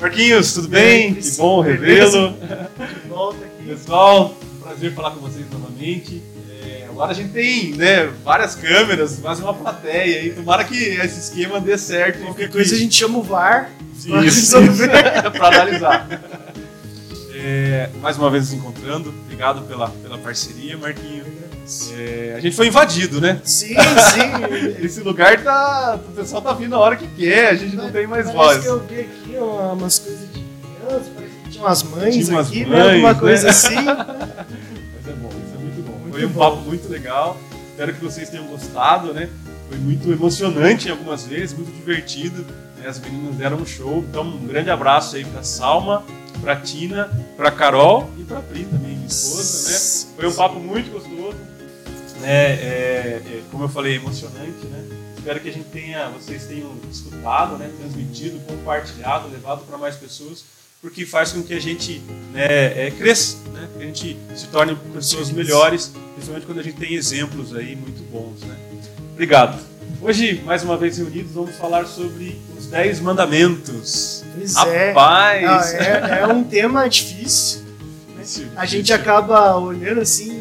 Marquinhos, tudo bem? Que bom revê-lo. De volta aqui. Pessoal, prazer falar com vocês novamente. É, agora a gente tem né, várias câmeras, quase uma plateia aí. Tomara que esse esquema dê certo. Qualquer coisa a gente chama o VAR. para analisar. É, mais uma vez nos encontrando. Obrigado pela, pela parceria, Marquinho. É, a gente foi invadido, né? Sim, sim. Esse lugar tá. O pessoal tá vindo a hora que quer, a gente não tem mais voz. que eu vi aqui uma- umas coisas de criança, parece que tinha umas mães Tinha umas aqui, mães, né? Alguma né? coisa assim. Mas é bom, isso é muito bom. Muito Foi um bom. papo muito legal. Espero que vocês tenham gostado, né? Foi muito emocionante em algumas vezes, muito divertido. né? As meninas deram um show. Então, um grande abraço aí pra Salma, pra Tina, pra Carol e pra Pri também, minha esposa, né? Foi um papo muito gostoso. Né? É, é, como eu falei, emocionante, né? Espero que a gente tenha, vocês tenham escutado, né? transmitido, compartilhado, levado para mais pessoas, porque faz com que a gente né, é, cresça, né? que a gente se torne pessoas melhores, principalmente quando a gente tem exemplos aí muito bons. Né? Obrigado. Hoje, mais uma vez reunidos, vamos falar sobre os 10 mandamentos. Pois é. Rapaz! Não, é, é um tema difícil. né? Difícil, A gente difícil. acaba olhando assim,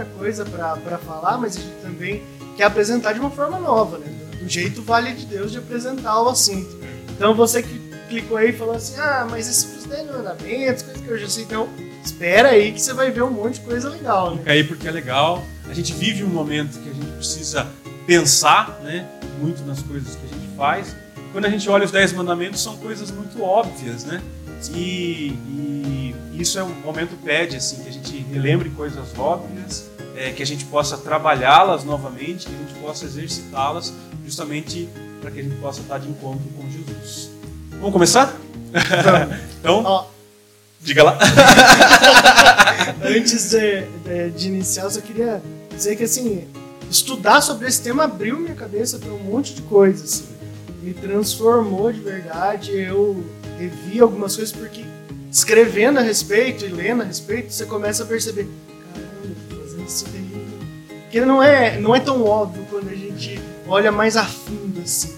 muita coisa pra falar, mas a gente também quer apresentar de uma forma nova, né? Do jeito vale de Deus de apresentar o assunto. Então você que clicou aí e falou assim, ah, mas esses são os 10 mandamentos, coisa que eu já sei. Então, espera aí que você vai ver um monte de coisa legal, né? Fica aí porque é legal. A gente vive um momento que a gente precisa pensar, né, muito nas coisas que a gente faz. Quando a gente olha os dez mandamentos, são coisas muito óbvias, né? E, e isso é um momento pede assim que a gente relembre coisas óbvias, é, que a gente possa trabalhá-las novamente, que a gente possa exercitá-las, justamente para que a gente possa estar de encontro com Jesus. Vamos começar? então, diga lá. antes de, de- de iniciar, eu só queria dizer que assim, estudar sobre esse tema abriu minha cabeça para um monte de coisas. Me transformou de verdade. Eu revi algumas coisas porque escrevendo a respeito e lendo a respeito, você começa a perceber, isso daí. Que não é, não é tão óbvio quando a gente olha mais a fundo assim.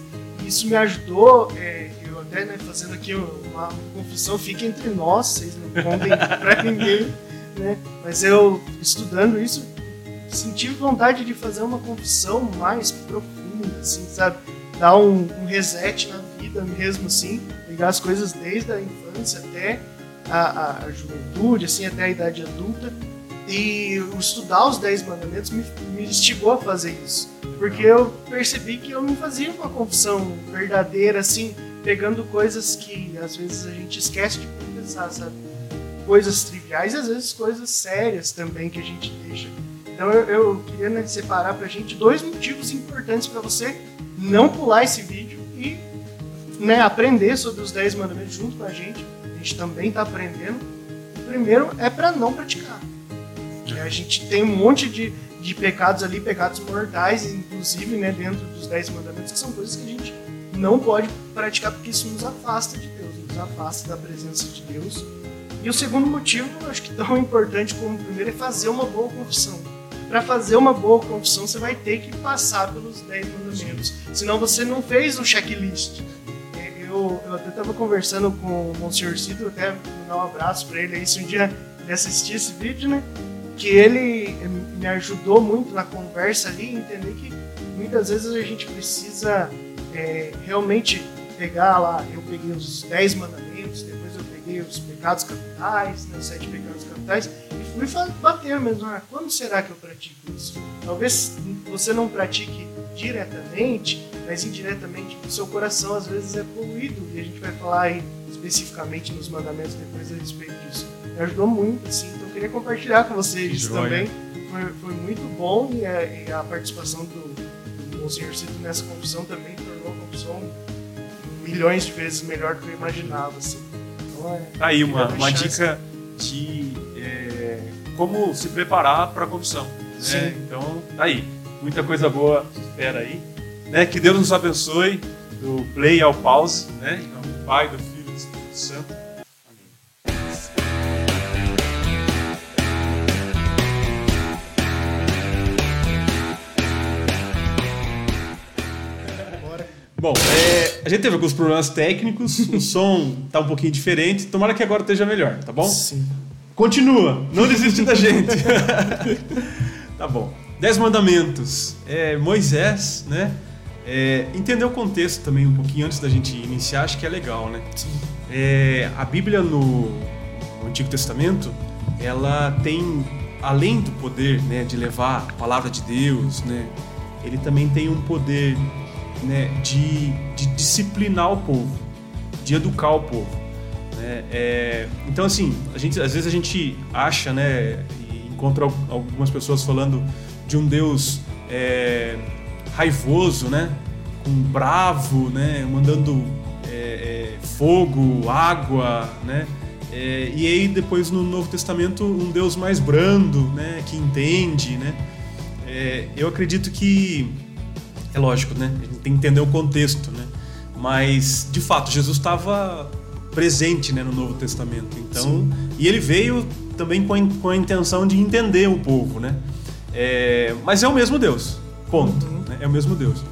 Isso me ajudou, é, eu até né, fazendo aqui uma confissão, fica entre nós, vocês não contem pra ninguém né? Mas eu, estudando isso, senti vontade de fazer uma confissão mais profunda, assim, sabe? Dar um, um reset na vida mesmo, assim, pegar as coisas desde a infância até a, a- a juventude, assim, até a idade adulta. E estudar os Dez Mandamentos me, me instigou a fazer isso. Porque eu percebi que eu não fazia uma confissão verdadeira, assim, pegando coisas que às vezes a gente esquece de confessar, sabe? coisas triviais e às vezes coisas sérias também que a gente deixa. Então eu, eu queria né, separar pra gente dois motivos importantes para você não pular esse vídeo e né, aprender sobre os 10 mandamentos junto com a gente. A gente também está aprendendo. O primeiro é para não praticar. A gente tem um monte de, de pecados ali, pecados mortais, inclusive né, dentro dos 10 mandamentos, que são coisas que a gente não pode praticar porque isso nos afasta de Deus, nos afasta da presença de Deus. E o segundo motivo, acho que tão importante como o primeiro, é fazer uma boa confissão. Para fazer uma boa confissão, você vai ter que passar pelos 10 mandamentos. Senão você não fez um checklist. É, Eu, eu até estava conversando com o Monsenhor Cito, até mandar um abraço para ele aí, se um dia ele assistir esse vídeo, né? Que ele me ajudou muito na conversa ali, entender que muitas vezes a gente precisa é, realmente pegar lá, eu peguei os 10 mandamentos, depois eu peguei os pecados capitais, né, os sete pecados capitais, e fui bater mesmo, ah, quando será que eu pratico isso? Talvez você não pratique diretamente, mas indiretamente o seu coração às vezes é poluído, e a gente vai falar aí especificamente nos mandamentos depois a respeito disso. Me ajudou muito, assim, então eu queria compartilhar com vocês isso também. Foi, foi muito bom e a, e a participação do, do Monsenhor Cito nessa confissão também tornou a confissão milhões de vezes melhor do que eu imaginava, assim. Então, é, Tá aí uma, uma dica de é, como se preparar para a confissão. Né? Sim. Então, tá aí. Muita coisa boa espera aí. Né? Que Deus nos abençoe do play ao pause. Né? Em nome do Pai, do Filho e do Espírito Santo. Bom, é, a gente teve alguns problemas técnicos, o som tá um pouquinho diferente. Tomara que agora esteja melhor, tá bom? Sim. Continua, não desiste da gente. tá bom. Dez mandamentos. É, Moisés, né? É, entender o contexto também um pouquinho antes da gente iniciar, acho que é legal, né? É, a Bíblia no, no Antigo Testamento, ela tem, além do poder né, de levar a palavra de Deus, né? Ele também tem um poder né, de, de disciplinar o povo, de educar o povo. Né? É, então, assim, a gente, às vezes a gente acha, né, e encontra algumas pessoas falando de um Deus é, raivoso, né, com bravo, né, mandando é, é fogo, água, né, é, e aí depois no Novo Testamento um Deus mais brando, né, que entende, né. É, eu acredito que é lógico, né, a gente tem que entender o contexto, né, mas de fato Jesus estava presente né, no Novo Testamento. Então, Sim. e ele veio também com a, com a, intenção de entender o povo, né? É, mas é o mesmo Deus, ponto. Uhum. Né? É o mesmo Deus.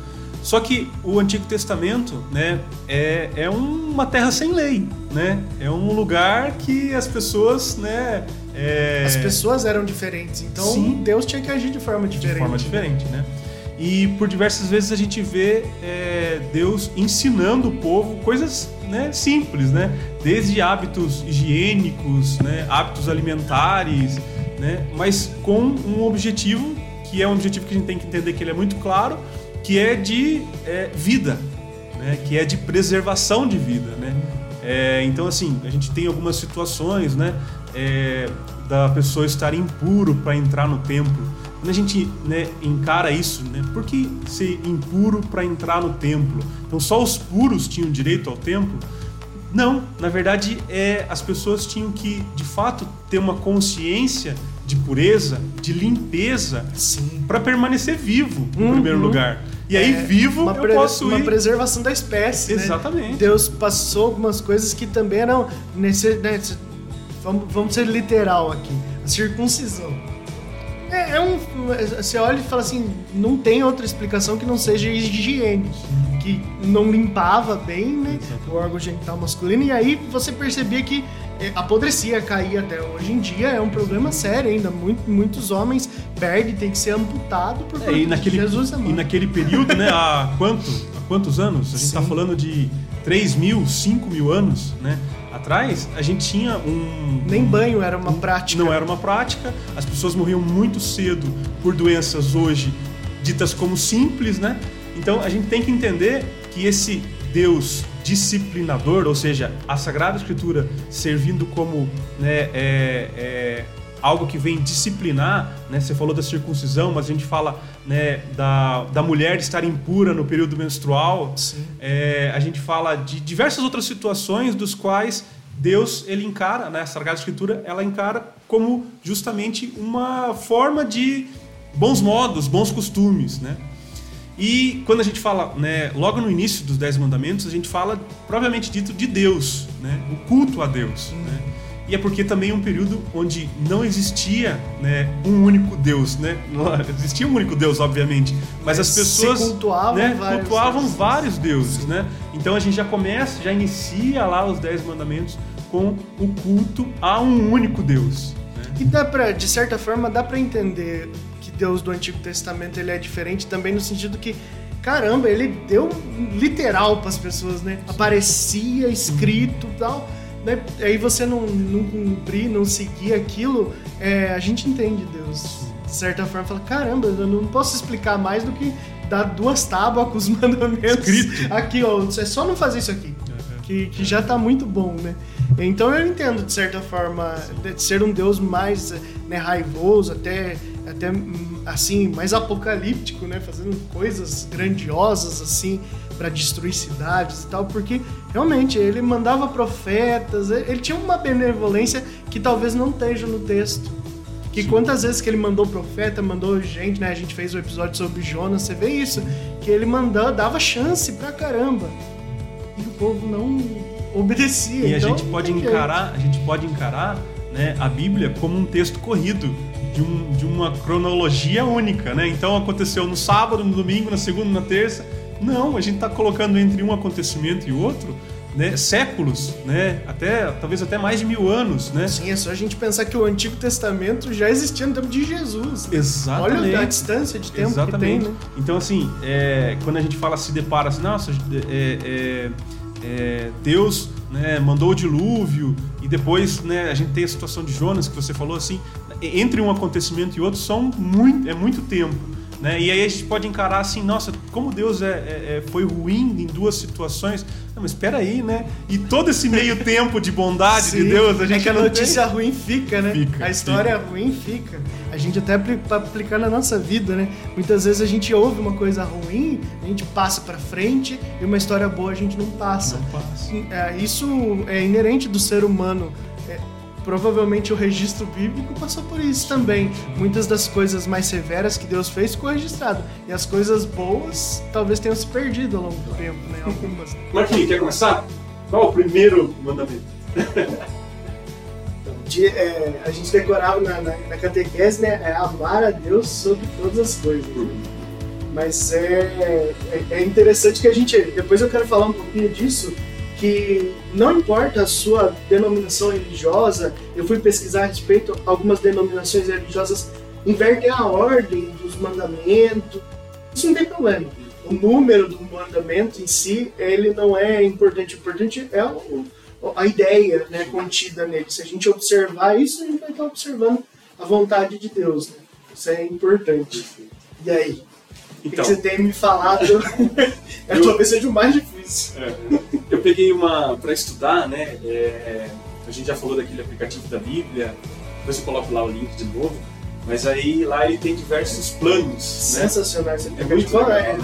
Só que o Antigo Testamento, né, é, é uma terra sem lei, né? É um lugar que as pessoas, né? É... As pessoas eram diferentes, então Sim. Deus tinha que agir de forma diferente. De forma diferente, né? E por diversas vezes a gente vê é, Deus ensinando o povo coisas né, simples, né? Desde hábitos higiênicos, né, hábitos alimentares, né, mas com um objetivo que é um objetivo que a gente tem que entender que ele é muito claro, que é de é, vida, né, que é de preservação de vida, né? É, então assim a gente tem algumas situações, né, é, da pessoa estar impuro para entrar no templo. Quando a gente né, encara isso, né, por que ser impuro para entrar no templo? Então só os puros tinham direito ao templo? Não, na verdade é as pessoas tinham que de fato ter uma consciência de pureza, de limpeza, para permanecer vivo, no uhum. primeiro lugar. E aí, é, vivo, eu posso ir... Uma preservação da espécie, né? Exatamente. Né? Deus passou algumas coisas que também eram... Nesse, né, vamos, vamos ser literal aqui. A circuncisão. É, é, um... Você olha e fala assim, não tem outra explicação que não seja higiene que não limpava bem né, o órgão genital masculino, e aí você percebia que é, apodrecia, caía até hoje em dia, é um problema sério ainda. Muito, muitos homens perdem, tem que ser amputado por é, e naquele, Jesus amado. E naquele período, né, há, quanto, há quantos anos? A gente está falando de 3 mil, 5 mil anos, né? Atrás, a gente tinha um. Nem banho era uma prática. Não era uma prática. As pessoas morriam muito cedo por doenças hoje ditas como simples, né? Então a gente tem que entender que esse Deus disciplinador, ou seja, a Sagrada Escritura servindo como né, é, é, algo que vem disciplinar, né? Você falou da circuncisão, mas a gente fala né, da, da mulher estar impura no período menstrual. É, a gente fala de diversas outras situações dos quais Deus ele encara, né, a Sagrada Escritura, ela encara como justamente uma forma de bons modos, bons costumes, né? E quando a gente fala, né, logo no início dos Dez Mandamentos, a gente fala, propriamente dito, de Deus, né, o culto a Deus. Né? E é porque também é um período onde não existia né, um único Deus, né? Não existia um único Deus, obviamente, mas as pessoas cultuavam, né, vários, cultuavam deuses. vários deuses, né? Então a gente já começa, já inicia lá os Dez Mandamentos com o culto a um único Deus. Né? E dá para, de certa forma, dá para entender Deus do Antigo Testamento ele é diferente também no sentido que caramba, ele deu literal para as pessoas, né? Aparecia escrito e tal. Né? Aí você não, não cumprir, não seguir aquilo, é, a gente entende Deus. De certa forma, fala: caramba, eu não posso explicar mais do que dar duas tábuas com os mandamentos. Escrito. Aqui, ó, é só não fazer isso aqui. Que, que já tá muito bom, né? Então eu entendo, de certa forma, de ser um Deus mais né, raivoso, até até assim mais apocalíptico, né, fazendo coisas grandiosas assim para destruir cidades e tal, porque realmente ele mandava profetas, ele tinha uma benevolência que talvez não esteja no texto. Que Sim. quantas vezes que ele mandou profeta, mandou gente, né? A gente fez o um episódio sobre Jonas, você vê isso, que ele mandava, dava chance pra caramba. E o povo não obedecia. E então, a gente pode encarar, a gente pode encarar, né, a Bíblia como um texto corrido de, um, de uma cronologia única, né? Então aconteceu no sábado, no domingo, na segunda, na terça, Não, a gente está colocando entre um acontecimento e outro né, séculos, né, até talvez até mais de mil anos, né? Sim, é só a gente pensar que o Antigo Testamento já existia no tempo de Jesus. Exatamente. Olha a distância de tempo Exatamente. que tem, né? Então assim, é, quando a gente fala se depara assim, nossa, é, é, é, Deus né, mandou o dilúvio e depois né, a gente tem a situação de Jonas que você falou assim, entre um acontecimento e outro são muito, é muito tempo. Né? E aí a gente pode encarar assim, nossa, como Deus é, é, é foi ruim em duas situações. Não, mas espera aí, né? E todo esse meio tempo de bondade Sim, de Deus, a gente é que a notícia tem. ruim fica, né? Fica, a história ruim fica. A gente até para aplicar na nossa vida, né? Muitas vezes a gente ouve uma coisa ruim, a gente passa para frente e uma história boa a gente não passa. Não passa. É, Isso é inerente do ser humano. Provavelmente o registro bíblico passou por isso também. Muitas das coisas mais severas que Deus fez ficou registrado. E as coisas boas talvez tenham se perdido ao longo do tempo, né? Algumas. Marquinhos, quer começar? Qual o primeiro mandamento? de, é, a gente decorava na, na, na catequese, né? É amar a Deus sobre todas as coisas. Mas é, é, é interessante que a gente. Depois eu quero falar um pouquinho disso. Que não importa a sua denominação religiosa, eu fui pesquisar a respeito, algumas denominações religiosas invertem a ordem dos mandamentos. Isso não tem problema. O número do mandamento em si, ele não é importante. O importante é a ideia né, contida nele. Se a gente observar isso, a gente vai estar observando a vontade de Deus. Né? Isso é importante. E aí? Então, o que você tem me falado? é Eu- talvez seja o mais difícil. É. Eu peguei uma para estudar, né? é, a gente já falou daquele aplicativo da Bíblia, depois eu coloco lá o link de novo. Mas aí lá ele tem diversos planos, né? Sensacional. Você É é muito qual é?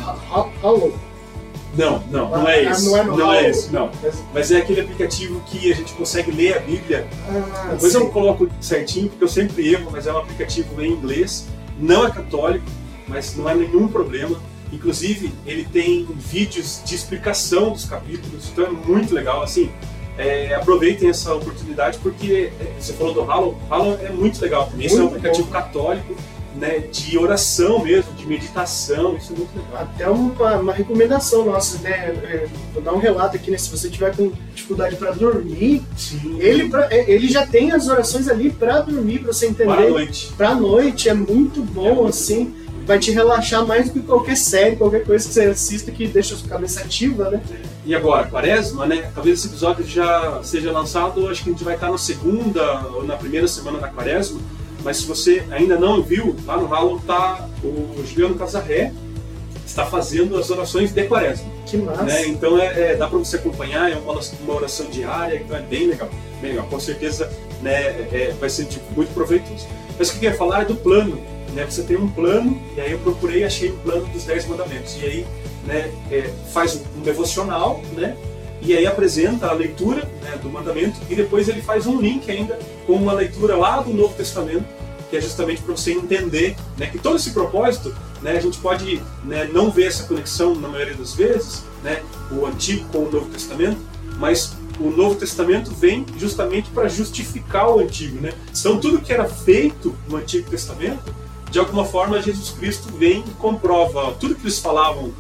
Não, não, não Ah, é esse. não é Não é esse, não. Mas é aquele aplicativo que a gente consegue ler a Bíblia. Ah, Depois sim. eu coloco certinho, porque eu sempre erro, mas é um aplicativo em inglês. Não é católico, mas não é nenhum problema. Inclusive, ele tem vídeos de explicação dos capítulos, então é muito legal. Assim, é, aproveitem essa oportunidade, porque é, você falou do Hallow, Hallow é muito legal também. Esse é um Muito aplicativo bom. católico, né, de oração mesmo, de meditação, isso é muito legal. Até uma, uma recomendação nossa, né? É, Vou dar um relato aqui, né? Se você tiver com dificuldade para dormir, Sim. ele, pra- é, ele já tem as orações ali para dormir, para você entender. noite. Pra noite é muito bom, É muito assim. Vai te relaxar mais do que qualquer série, qualquer coisa que você assista que deixa a sua cabeça ativa, né? E agora, quaresma, né? Talvez esse episódio já seja lançado, acho que a gente vai estar na segunda ou na primeira semana da quaresma. Mas se você ainda não viu, lá no Halo tá o Juliano Casarré está fazendo as orações de quaresma. Que massa. Né? Então é, é- dá para você acompanhar, é uma, uma oração diária, então é bem legal. Bem legal. Com certeza né, é- vai ser muito proveitoso. Mas o que eu ia falar é do plano. Né? Você tem um plano, e aí eu procurei e achei o plano dos 10 mandamentos. E aí né, é, faz um devocional, né? E aí apresenta a leitura né, do mandamento e depois ele faz um link ainda com uma leitura lá do Novo Testamento, que é justamente para você entender né, que todo esse propósito, né, a gente pode né, não ver essa conexão na maioria das vezes, né, o Antigo com o Novo Testamento, mas o Novo Testamento vem justamente para justificar o Antigo, né? Então tudo que era feito no Antigo Testamento, de alguma forma Jesus Cristo vem e comprova tudo que eles falavam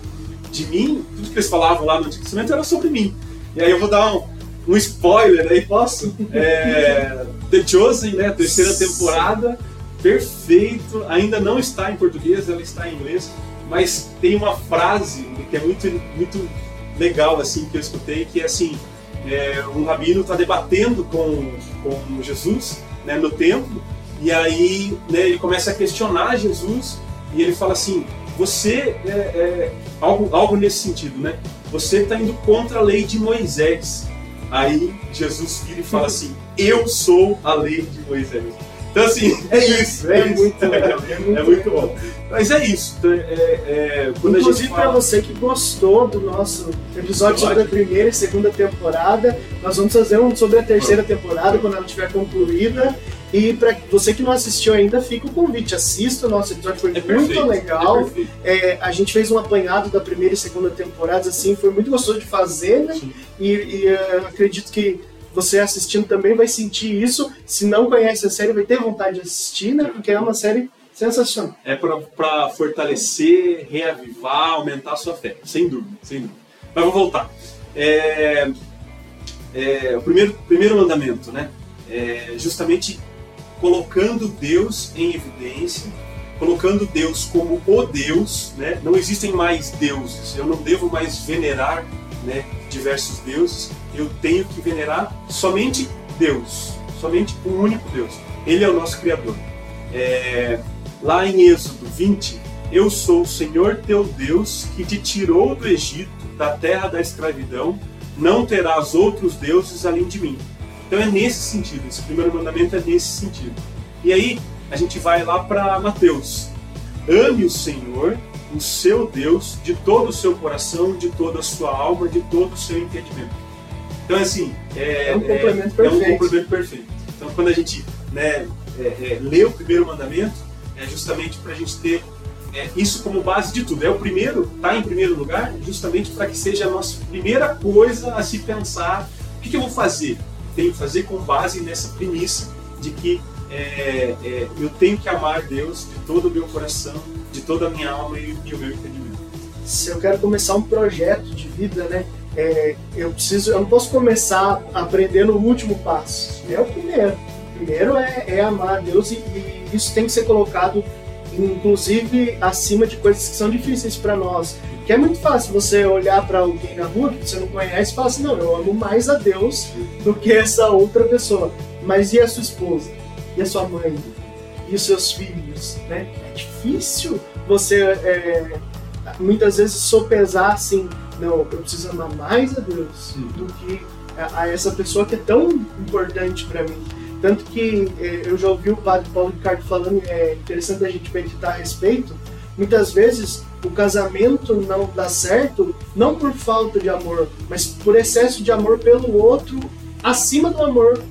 de mim, tudo que eles falavam lá no Antigo Testamento era sobre mim. E aí eu vou dar um, um spoiler aí, posso? É, The Chosen, né? Terceira temporada, perfeito. Ainda não está em português, ela está em inglês, mas tem uma frase que é muito, muito legal assim que eu escutei, que é assim, é, um rabino está debatendo com, com Jesus né, no templo, e aí né, ele começa a questionar Jesus, e ele fala assim, você é, é, algo, algo nesse sentido, né? Você está indo contra a lei de Moisés. Aí Jesus vira e fala assim: Eu sou a lei de Moisés. Então, assim, é isso. É, É isso. muito legal. É muito, É muito bom. Mas é isso. Então, é, é, Inclusive, gente para fala... você que gostou do nosso episódio sobre a primeira e segunda temporada, nós vamos fazer um sobre a terceira temporada quando ela estiver concluída. E para você que não assistiu ainda, fica o convite. Assista, o nosso episódio foi É muito perfeito, legal. é. É, a gente fez um apanhado da primeira e segunda temporadas, assim, foi muito gostoso de fazer, né? E, e, eh, acredito que você assistindo também vai sentir isso. Se não conhece a série, vai ter vontade de assistir, né? Porque é uma série Sensacional. É para fortalecer, reavivar, aumentar a sua fé. Sem dúvida, sem dúvida. Mas vou voltar. É, é, o primeiro, primeiro mandamento, né? É justamente colocando Deus em evidência, colocando Deus como o Deus, né? Não existem mais deuses. Eu não devo mais venerar, né, diversos deuses. Eu tenho que venerar somente Deus, somente o único Deus. Ele é o nosso Criador. É, lá em Êxodo 20, eu sou o Senhor teu Deus que te tirou do Egito, da terra da escravidão, não terás outros deuses além de mim. Então é nesse sentido, esse primeiro mandamento é nesse sentido. E aí a gente vai lá para Mateus. Ame o Senhor, o seu Deus, de todo o seu coração, de toda a sua alma, de todo o seu entendimento. Então, assim, é, É um complemento é, é um complemento perfeito. Então, quando a gente né, é, é, lê o primeiro mandamento, é justamente para a gente ter é, isso como base de tudo. É o primeiro, tá em primeiro lugar, justamente para que seja a nossa primeira coisa a se pensar. O que, que eu vou fazer? Tenho que fazer com base nessa premissa de que é, é, eu tenho que amar Deus de todo o meu coração, de toda a minha alma e, e o meu entendimento. se eu quero começar um projeto de vida, né? é, eu preciso, eu não posso começar aprendendo o último passo. É o primeiro. O primeiro é, é amar Deus e, e isso tem que ser colocado, inclusive, acima de coisas que são difíceis para nós. Que é muito fácil você olhar para alguém na rua que você não conhece e falar assim, não, eu amo mais a Deus do que essa outra pessoa. Mas e a sua esposa? E a sua mãe? E os seus filhos? Né? É difícil você é, muitas vezes sopesar assim, não, eu preciso amar mais a Deus do que a, a essa pessoa que é tão importante para mim. Tanto que eh, eu já ouvi o padre Paulo Ricardo falando, é interessante a gente meditar a respeito. Muitas vezes o casamento não dá certo, não por falta de amor, mas por excesso de amor pelo outro acima do amor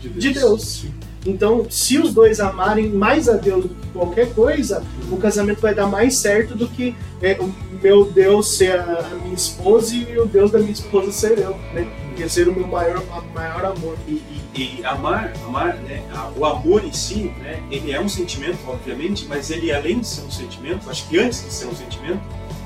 de Deus. Então, se os dois amarem mais a Deus do que qualquer coisa, o casamento vai dar mais certo do que é, o meu Deus ser a, minha esposa e o Deus da minha esposa ser eu, né? Porque ser o meu maior, maior amor. E, e- e amar, amar, né? O amor em si, né? Ele é um sentimento, obviamente, mas ele além de ser um sentimento, acho que antes de ser um sentimento,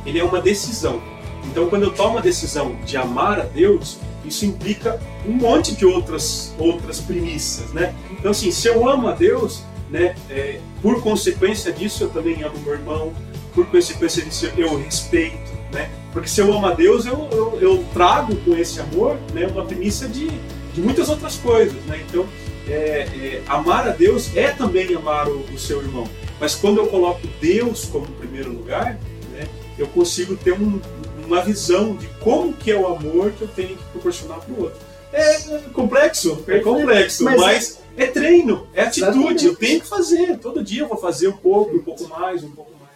ele é uma decisão. Então, quando eu tomo a decisão de amar a Deus, isso implica um monte de outras outras premissas, né? Então, assim, se eu amo a Deus, né? é, por consequência disso, eu também amo meu irmão. Por consequência disso, eu respeito, né? Porque se eu amo a Deus, eu, eu, eu trago com esse amor, né? Uma premissa de de muitas outras coisas, né? Então, é, é, amar a Deus é também amar o, o seu irmão. Mas quando eu coloco Deus como primeiro lugar, né, eu consigo ter um- uma visão de como que é o amor que eu tenho que proporcionar para o outro. É complexo, é complexo, Mas- mas, é treino, é atitude. Eu tenho que fazer. Todo dia eu vou fazer um pouco, um pouco mais, um pouco mais.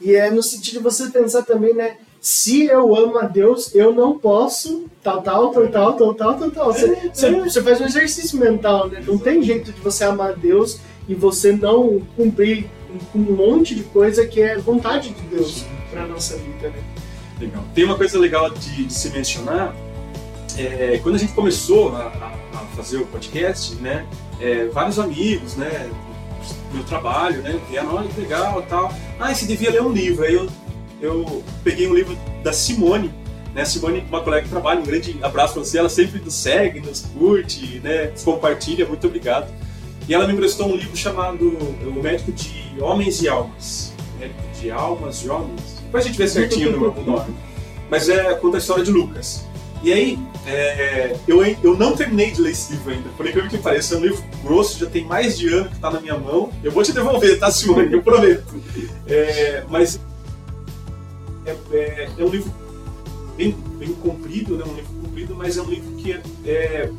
E é no sentido de você pensar também, né? Se eu amo a Deus, eu não posso tal, tal, tal, tal, tal, tal, tal, tal. Você, É, você, é. você faz um exercício mental, né? Não tem jeito de você amar a Deus e você não cumprir um monte de coisa que é vontade de Deus para nossa vida, né? Legal. Tem uma coisa legal de, de se mencionar. É, quando a gente começou a, a- fazer o podcast, né, é, vários amigos, né, meu trabalho, né, vieram, olha que legal, tal. Ah, você devia ler um livro. Aí eu, eu peguei um livro da Simone, né, Simone, uma colega que trabalha, um grande abraço para você. Ela sempre nos segue, nos curte, né, nos compartilha. Muito obrigado. E ela me emprestou um livro chamado O Médico de Homens e Almas. Médico de Almas e Homens. Depois a gente vê certinho no nome. Mas é conta a história de Lucas. E aí, é, eu, eu não terminei de ler esse livro ainda. Por incrível que pareça, é um livro grosso, já tem mais de ano que está na minha mão. Eu vou te devolver, tá, Simone? Eu prometo. É, mas é, é- é um livro bem, bem comprido, né? um livro comprido, mas é um livro que é, é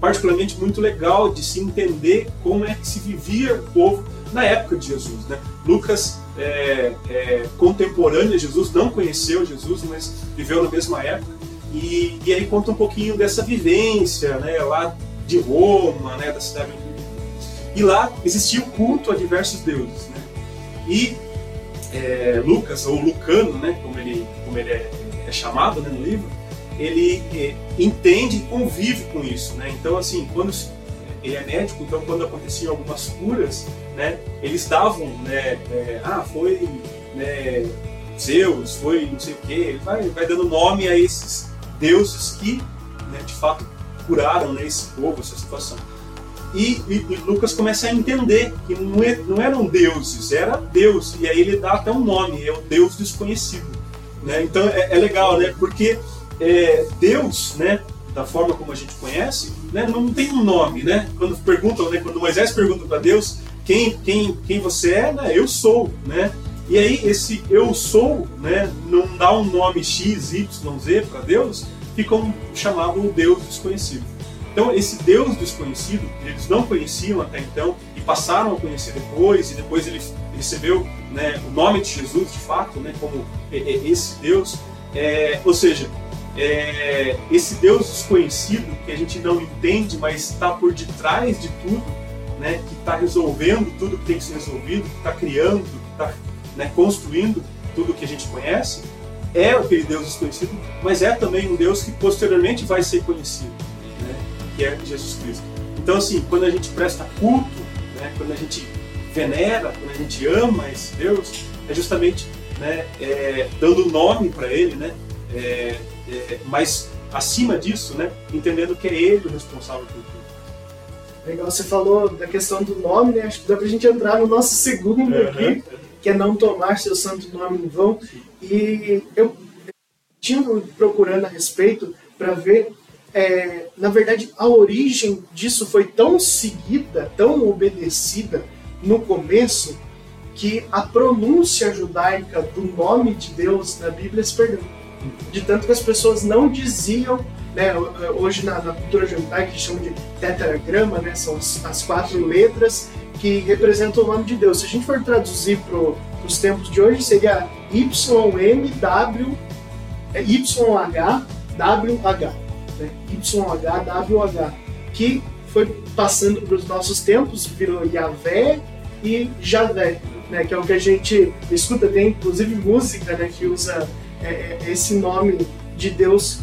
particularmente muito legal de se entender como é que se vivia o povo na época de Jesus. Né? Lucas é, é contemporâneo a Jesus, não conheceu Jesus, mas viveu na mesma época. E, e aí conta um pouquinho dessa vivência né, lá de Roma, né, da cidade onde ele. E lá existia o culto a diversos deuses. Né? E é, Lucas, ou Lucano, né, como ele, como ele é, é chamado né, no livro, ele é, entende e convive com isso. Né? Então, assim, quando ele é médico, então quando aconteciam algumas curas, né, eles davam, né, é, ah, foi né, Zeus, foi não sei o quê, ele vai, vai dando nome a esses deuses que, né, de fato, curaram né, esse povo, essa situação. E, e, e, Lucas começa a entender que não, é, não eram deuses, era Deus. E aí ele dá até um nome, é o Deus desconhecido. Né? Então é, é legal, né? porque é, Deus, né, da forma como a gente conhece, né, não tem um nome. Né? Quando perguntam, né, quando Moisés pergunta para Deus quem, quem, quem você é, né, eu sou. Né? E aí esse eu sou né, não dá um nome X, Y, Z para Deus, fica um, chamado o Deus desconhecido. Então, esse Deus desconhecido, eles não conheciam até então e passaram a conhecer depois, e depois ele recebeu né, o nome de Jesus, de fato, né, como esse Deus, é, ou seja, é, esse Deus desconhecido que a gente não entende, mas está por detrás de tudo, né, que está resolvendo tudo que tem que ser resolvido, que está criando, que está né, construindo tudo que a gente conhece, é aquele Deus desconhecido, mas é também um Deus que posteriormente vai ser conhecido que é Jesus Cristo. Então, assim, quando a gente presta culto, né, quando a gente venera, quando a gente ama esse Deus, é justamente né, é, dando nome para Ele, né, é, é, mas acima disso, né, entendendo que é Ele o responsável por tudo. Legal, você falou da questão do nome, né? Acho que dá pra gente entrar no nosso segundo uhum. aqui, que é não tomar seu santo nome em vão. E eu estive procurando a respeito para ver é, na verdade, a origem disso foi tão seguida, tão obedecida no começo, que a pronúncia judaica do nome de Deus na Bíblia se perdeu. De tanto que as pessoas não diziam, né, hoje na, na cultura judaica que chamam de tetragrama, né, são as, as, quatro letras que representam o nome de Deus. Se a gente for traduzir para os tempos de hoje, seria YMW, é, YHWH né? YHWH, que foi passando para os nossos tempos, virou Yahvé e Javé, né? que é o que a gente escuta, tem inclusive música né? que usa é, é, esse nome de Deus,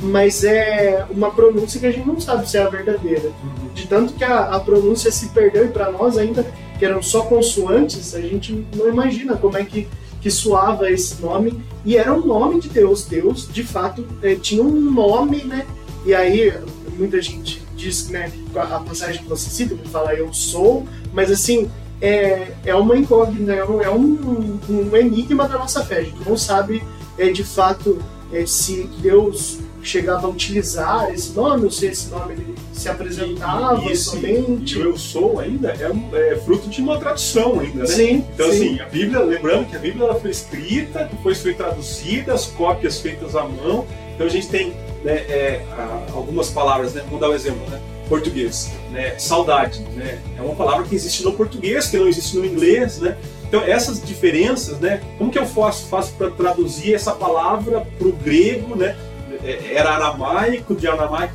mas é uma pronúncia que a gente não sabe se é a verdadeira. Uhum. De tanto que a, a pronúncia se perdeu e para nós ainda, que eram só consoantes, a gente não imagina como é que que soava esse nome e era um nome de Deus. Deus, de fato, é, tinha um nome, né? E aí muita gente diz, né, a passagem que você cita, que fala eu sou, mas assim é, é uma incógnita, é um, é um, um enigma da nossa fé. A gente não sabe é, de fato é, se Deus chegava a utilizar esse nome, ou se esse nome ele se apresentava e, e somente. E o eu sou ainda é, é, fruto de uma tradução ainda, né? Sim. Então, sim. assim, a Bíblia, lembrando que a Bíblia ela foi escrita, depois foi traduzida, as cópias feitas à mão. Então a gente tem né, é, algumas palavras, né? Vamos dar um exemplo, né? Português, né? Saudade, né? É uma palavra que existe no português, que não existe no inglês, né? Então essas diferenças, né? Como que eu faço, faço para traduzir essa palavra para o grego, né? É, era aramaico, de aramaico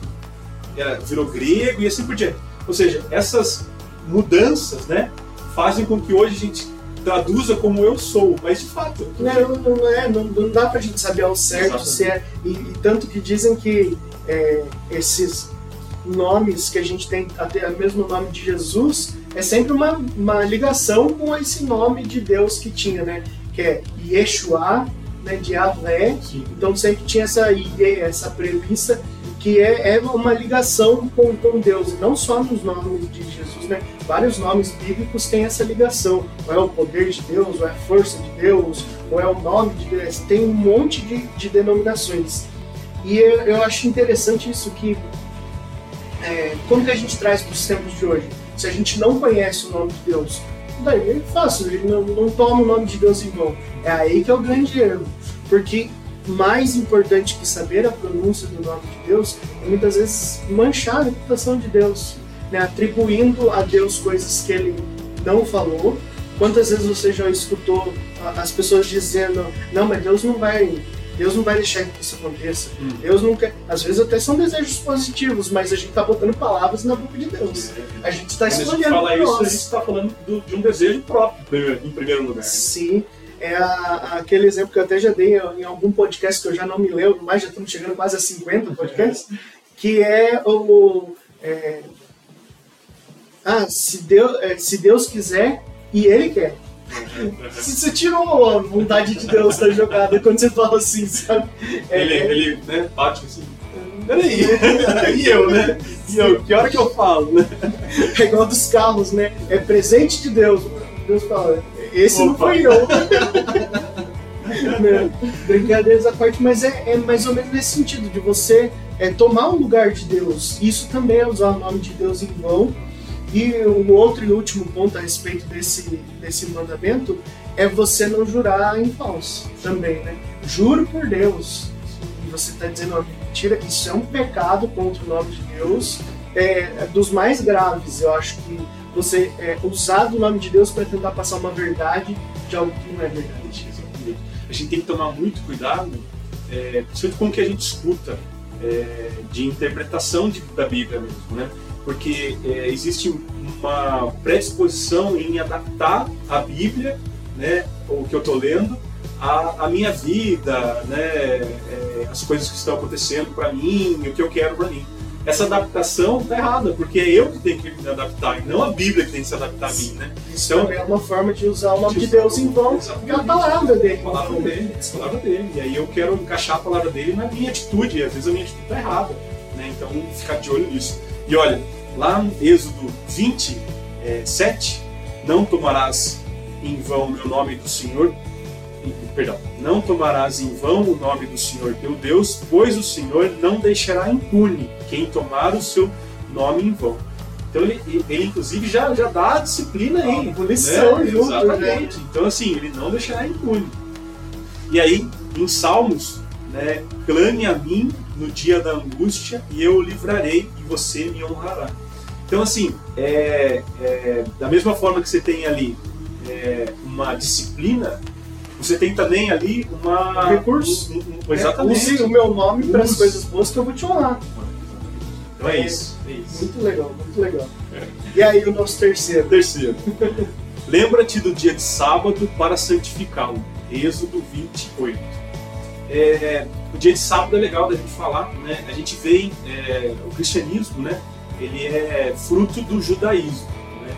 era, virou grego e assim por diante. Ou seja, essas mudanças, né, fazem com que hoje a gente traduza como eu sou, mas de fato. Não, não, é, não, não dá pra gente saber ao certo Exatamente. se é. E, e, tanto que dizem que é, esses nomes que a gente tem, até o mesmo nome de Jesus, é sempre uma, uma ligação com esse nome de Deus que tinha, né? Que é Yeshua, né, de Yahvé. Então sempre tinha essa ideia, essa premissa que é, é uma ligação com, com Deus, não só nos nomes de Jesus, né? Vários nomes bíblicos têm essa ligação. Ou é o poder de Deus, ou é a força de Deus, ou é o nome de Deus. Tem um monte de, de denominações. E eu, eu acho interessante isso que é, como que a gente traz para os tempos de hoje? Se a gente não conhece o nome de Deus, daí é fácil, ele não, não toma o nome de Deus em vão. É aí que é o grande erro. Porque mais importante que saber a pronúncia do nome de Deus é muitas vezes manchar a reputação de Deus, né? atribuindo a Deus coisas que ele não falou. Quantas vezes você já escutou as pessoas dizendo: Não, mas Deus não vai. Deus não vai deixar que isso aconteça. Hum. Deus quer. Às vezes até são desejos positivos, mas a gente está botando palavras na boca de Deus. A gente está escolhendo. Quando a gente fala isso, a gente está falando do, de um desejo próprio, em primeiro lugar. Sim é a, aquele exemplo que eu até já dei em algum podcast que eu já não me lembro mais, já estamos chegando quase a 50 podcasts, que é o. É, ah, se Deus, é, se Deus quiser e Ele quer. Você tirou a vontade de Deus da jogada quando você fala assim, sabe? É, ele, é... ele né, bate assim. Peraí, e eu, né? E eu, que hora que eu falo, né? É igual dos carros, né? É presente de Deus. Deus fala, esse Opa. não foi eu. Brincadeiras à parte, mas é, é, mais ou menos nesse sentido, de você é, tomar o lugar de Deus. Isso também é usar o nome de Deus em vão e um outro e último ponto a respeito desse, desse mandamento é você não jurar em falso também, né? Juro por Deus. E você está dizendo uma mentira, isso é um pecado contra o nome de Deus, é, é dos mais graves. Eu acho que você é, usar do nome de Deus para tentar passar uma verdade de algo que não é verdade. A gente tem que tomar muito cuidado, é, com o que a gente escuta é, de interpretação de, da Bíblia mesmo, né? Porque é, existe uma predisposição em adaptar a Bíblia, né, o que eu estou lendo, à, à, minha vida, né, é, as coisas que estão acontecendo para mim, o que eu quero para mim. Essa adaptação está errada, porque é eu que tenho que me adaptar, e não a Bíblia que tem que se adaptar a mim, né? Então, é uma forma de usar o nome de Deus em vão, a palavra dele. A palavra dele, a palavra dele. E aí eu quero encaixar a palavra dele na minha atitude, e às vezes a minha atitude está errada. Né? Então, ficar de olho nisso. E olha, lá no Êxodo 27, é, não tomarás em vão o meu nome do Senhor, perdão, não tomarás em vão o nome do Senhor teu Deus, pois o Senhor não deixará impune quem tomar o seu nome em vão. Então ele, ele inclusive já, já dá a disciplina aí. Ah, punição né? junto, Exatamente. Né? Então assim, ele não deixará impune. E aí, em Salmos, né, clame a mim no dia da angústia e eu o livrarei você me honrará. Então, assim, é, é, da mesma forma que você tem ali é, uma disciplina, você tem também ali uma. Recurso. Um, um, exatamente. É, use o meu nome para as coisas boas que eu vou te honrar. Então é isso. É isso. Muito legal, muito legal. É. E aí, o nosso terceiro? Terceiro. Lembra-te do dia de sábado para santificá-lo. Êxodo 28. É, o dia de sábado é legal da gente falar, né? A gente vê é, o cristianismo, né? ele é fruto do judaísmo. Né?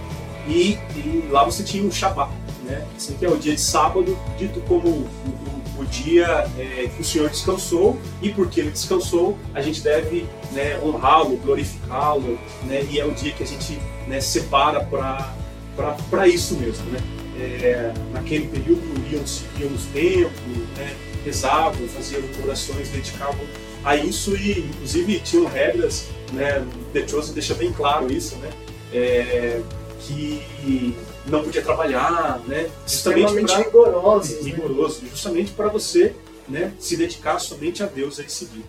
E, e, lá você tinha o Shabat, né? Esse aqui é o dia de sábado, dito como o, o, o dia é, que o Senhor descansou, e porque ele descansou, a gente deve né, honrá-lo, glorificá-lo, né? e é o dia que a gente né, separa para isso mesmo. Né? É, naquele período iam, iam nos templos, né? Rezavam, faziam orações, dedicavam a isso e inclusive tinham regras né, The Chosen deixa bem claro isso, né, é, que não podia trabalhar, né, justamente para rigoroso, rigoroso, né? justamente para você, né, se dedicar somente a Deus a esse dia.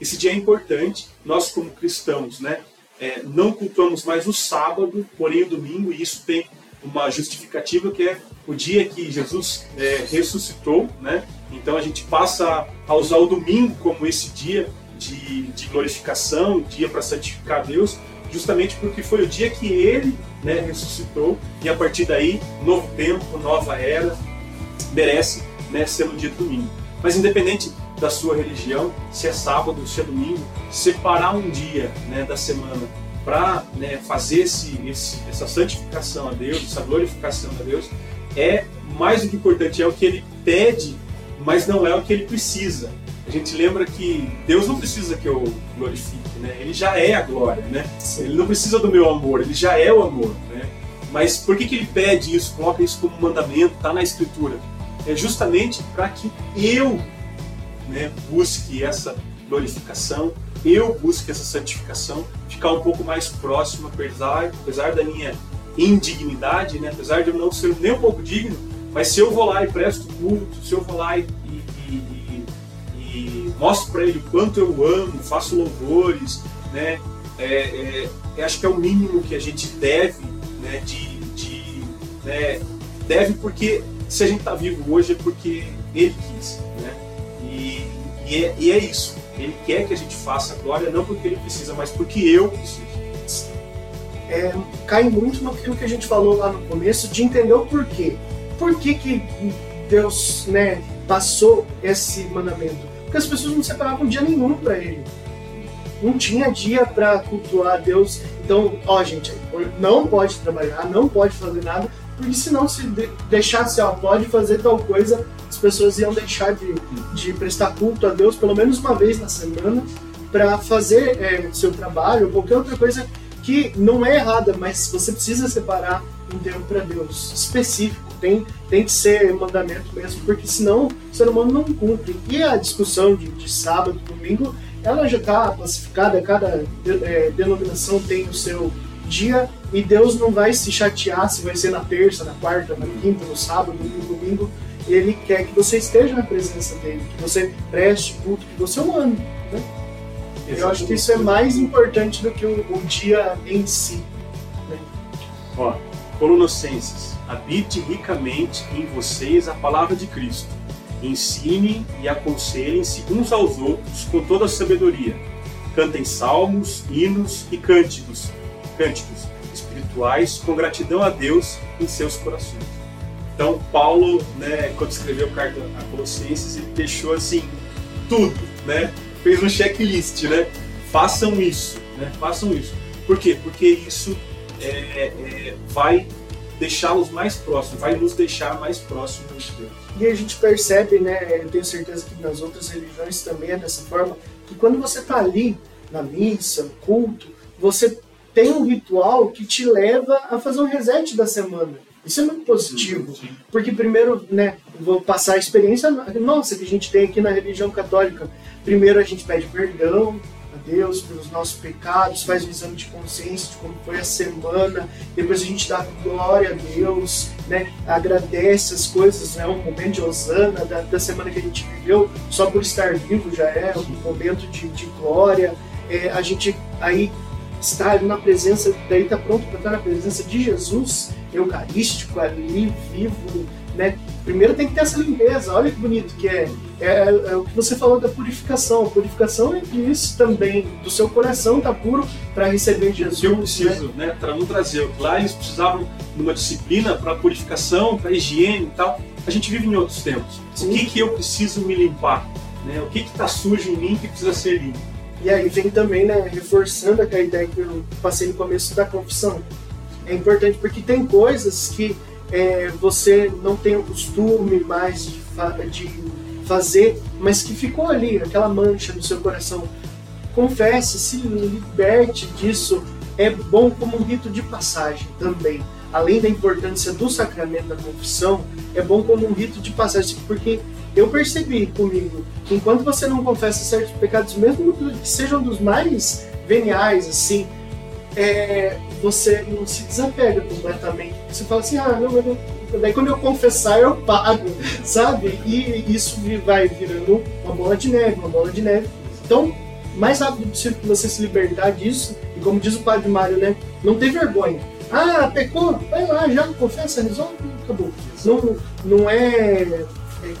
Esse dia é importante. Nós como cristãos, né, é, não cultuamos mais o sábado, porém o domingo, e isso tem uma justificativa que é o dia que Jesus é, ressuscitou, né? Então a gente passa a usar o domingo como esse dia de, de glorificação, dia para santificar Deus, justamente porque foi o dia que ele né, ressuscitou e a partir daí, novo tempo, nova era, merece né, ser no dia do domingo. Mas independente da sua religião, se é sábado, se é domingo, separar um dia né, da semana para né, fazer esse, esse, essa santificação a Deus, essa glorificação a Deus, é mais do que importante, é o que ele pede, mas não é o que ele precisa a gente lembra que Deus não precisa que eu glorifique, né? Ele já é a glória, né? Ele não precisa do meu amor, ele já é o amor, né? Mas por que, que ele pede isso, coloca isso como mandamento, está na Escritura? É justamente para que eu né, busque essa glorificação, eu busque essa santificação, ficar um pouco mais próximo, apesar, apesar da minha indignidade, né? apesar de eu não ser nem um pouco digno, mas se eu vou lá e presto culto, se eu vou lá e mostro para ele o quanto eu amo, faço louvores, né? É, é, acho que é o mínimo que a gente deve, né? De, de né? deve porque se a gente está vivo hoje é porque ele quis, né? E, e, é, e é isso. Ele quer que a gente faça glória não porque ele precisa, mas porque eu preciso. É, cai muito naquilo que a gente falou lá no começo de entender o porquê. Por que, que Deus né, passou esse mandamento? Porque as pessoas não separavam dia nenhum para ele. não tinha dia para cultuar Deus. Então, ó, gente, não pode trabalhar, não pode fazer nada, porque senão se deixasse, ó, pode fazer tal coisa, as pessoas iam deixar de, de prestar culto a Deus pelo menos uma vez na semana para fazer é, seu trabalho ou qualquer outra coisa que não é errada, mas você precisa separar um tempo para Deus específico. Tem, tem que ser mandamento mesmo, porque senão o ser humano não cumpre. E a discussão de, de sábado, domingo, ela já está classificada, cada é, denominação tem o seu dia e Deus não vai se chatear se vai ser na terça, na quarta, na quinta, no sábado, no domingo. Ele quer que você esteja na presença dele, que você preste culto, que você o ame. Né? Eu acho que isso é mais importante do que o, o dia em si. Né? Ó, Colossenses, habite ricamente em vocês a palavra de Cristo. Ensine e aconselhem-se uns aos outros com toda a sabedoria. Cantem salmos, hinos e cânticos, cânticos espirituais com gratidão a Deus em seus corações. Então, Paulo, né, quando escreveu a carta a Colossenses, ele deixou assim tudo, né? Fez um checklist, né? Façam isso, né? Façam isso. Por quê? Porque isso é, é, vai deixá-los mais próximos, vai nos deixar mais próximos de Deus. E a gente percebe, né, eu tenho certeza que nas outras religiões também é dessa forma, que quando você está ali na missa, no culto, você tem um ritual que te leva a fazer um reset da semana. Isso é muito positivo, sim, sim. porque primeiro, né, vou passar a experiência nossa que a gente tem aqui na religião católica. Primeiro a gente pede perdão, Deus pelos nossos pecados, faz um exame de consciência de como foi a semana, depois a gente dá glória a Deus, né? agradece as coisas, né? um momento de Osana da, da semana que a gente viveu, só por estar vivo já é um momento de, de glória. É, a gente aí está na presença, daí está pronto para estar na presença de Jesus, eucarístico, ali, vivo, né? Primeiro tem que ter essa limpeza, olha que bonito que é. É, é o que você falou da purificação. A purificação é isso também, do seu coração tá puro para receber Jesus. Eu preciso, né? né para não trazer. Lá eles precisavam de uma disciplina para purificação, para higiene e tal. A gente vive em outros tempos. Sim. O que, que eu preciso me limpar? Né? O que está sujo em mim que precisa ser limpo? E aí vem também, né, reforçando aquela ideia que eu passei no começo da confissão. É importante porque tem coisas que é, você não tem o costume mais de, fa de fazer, mas que ficou ali, aquela mancha no seu coração. Confesse, se liberte disso. É bom como um rito de passagem também. Além da importância do sacramento da confissão, é bom como um rito de passagem, porque eu percebi comigo que enquanto você não confessa certos pecados, mesmo que sejam dos mais veniais, assim, é, você não se desapega completamente. Você fala assim, ah, não, não. Daí quando eu confessar, eu pago, sabe? E isso vai virando uma bola de neve, uma bola de neve. Então, mais rápido possível que você se libertar disso, e como diz o padre Mário, né? Não ter vergonha. Ah, pecou? Vai lá, já confessa, resolve acabou. Não, não é, é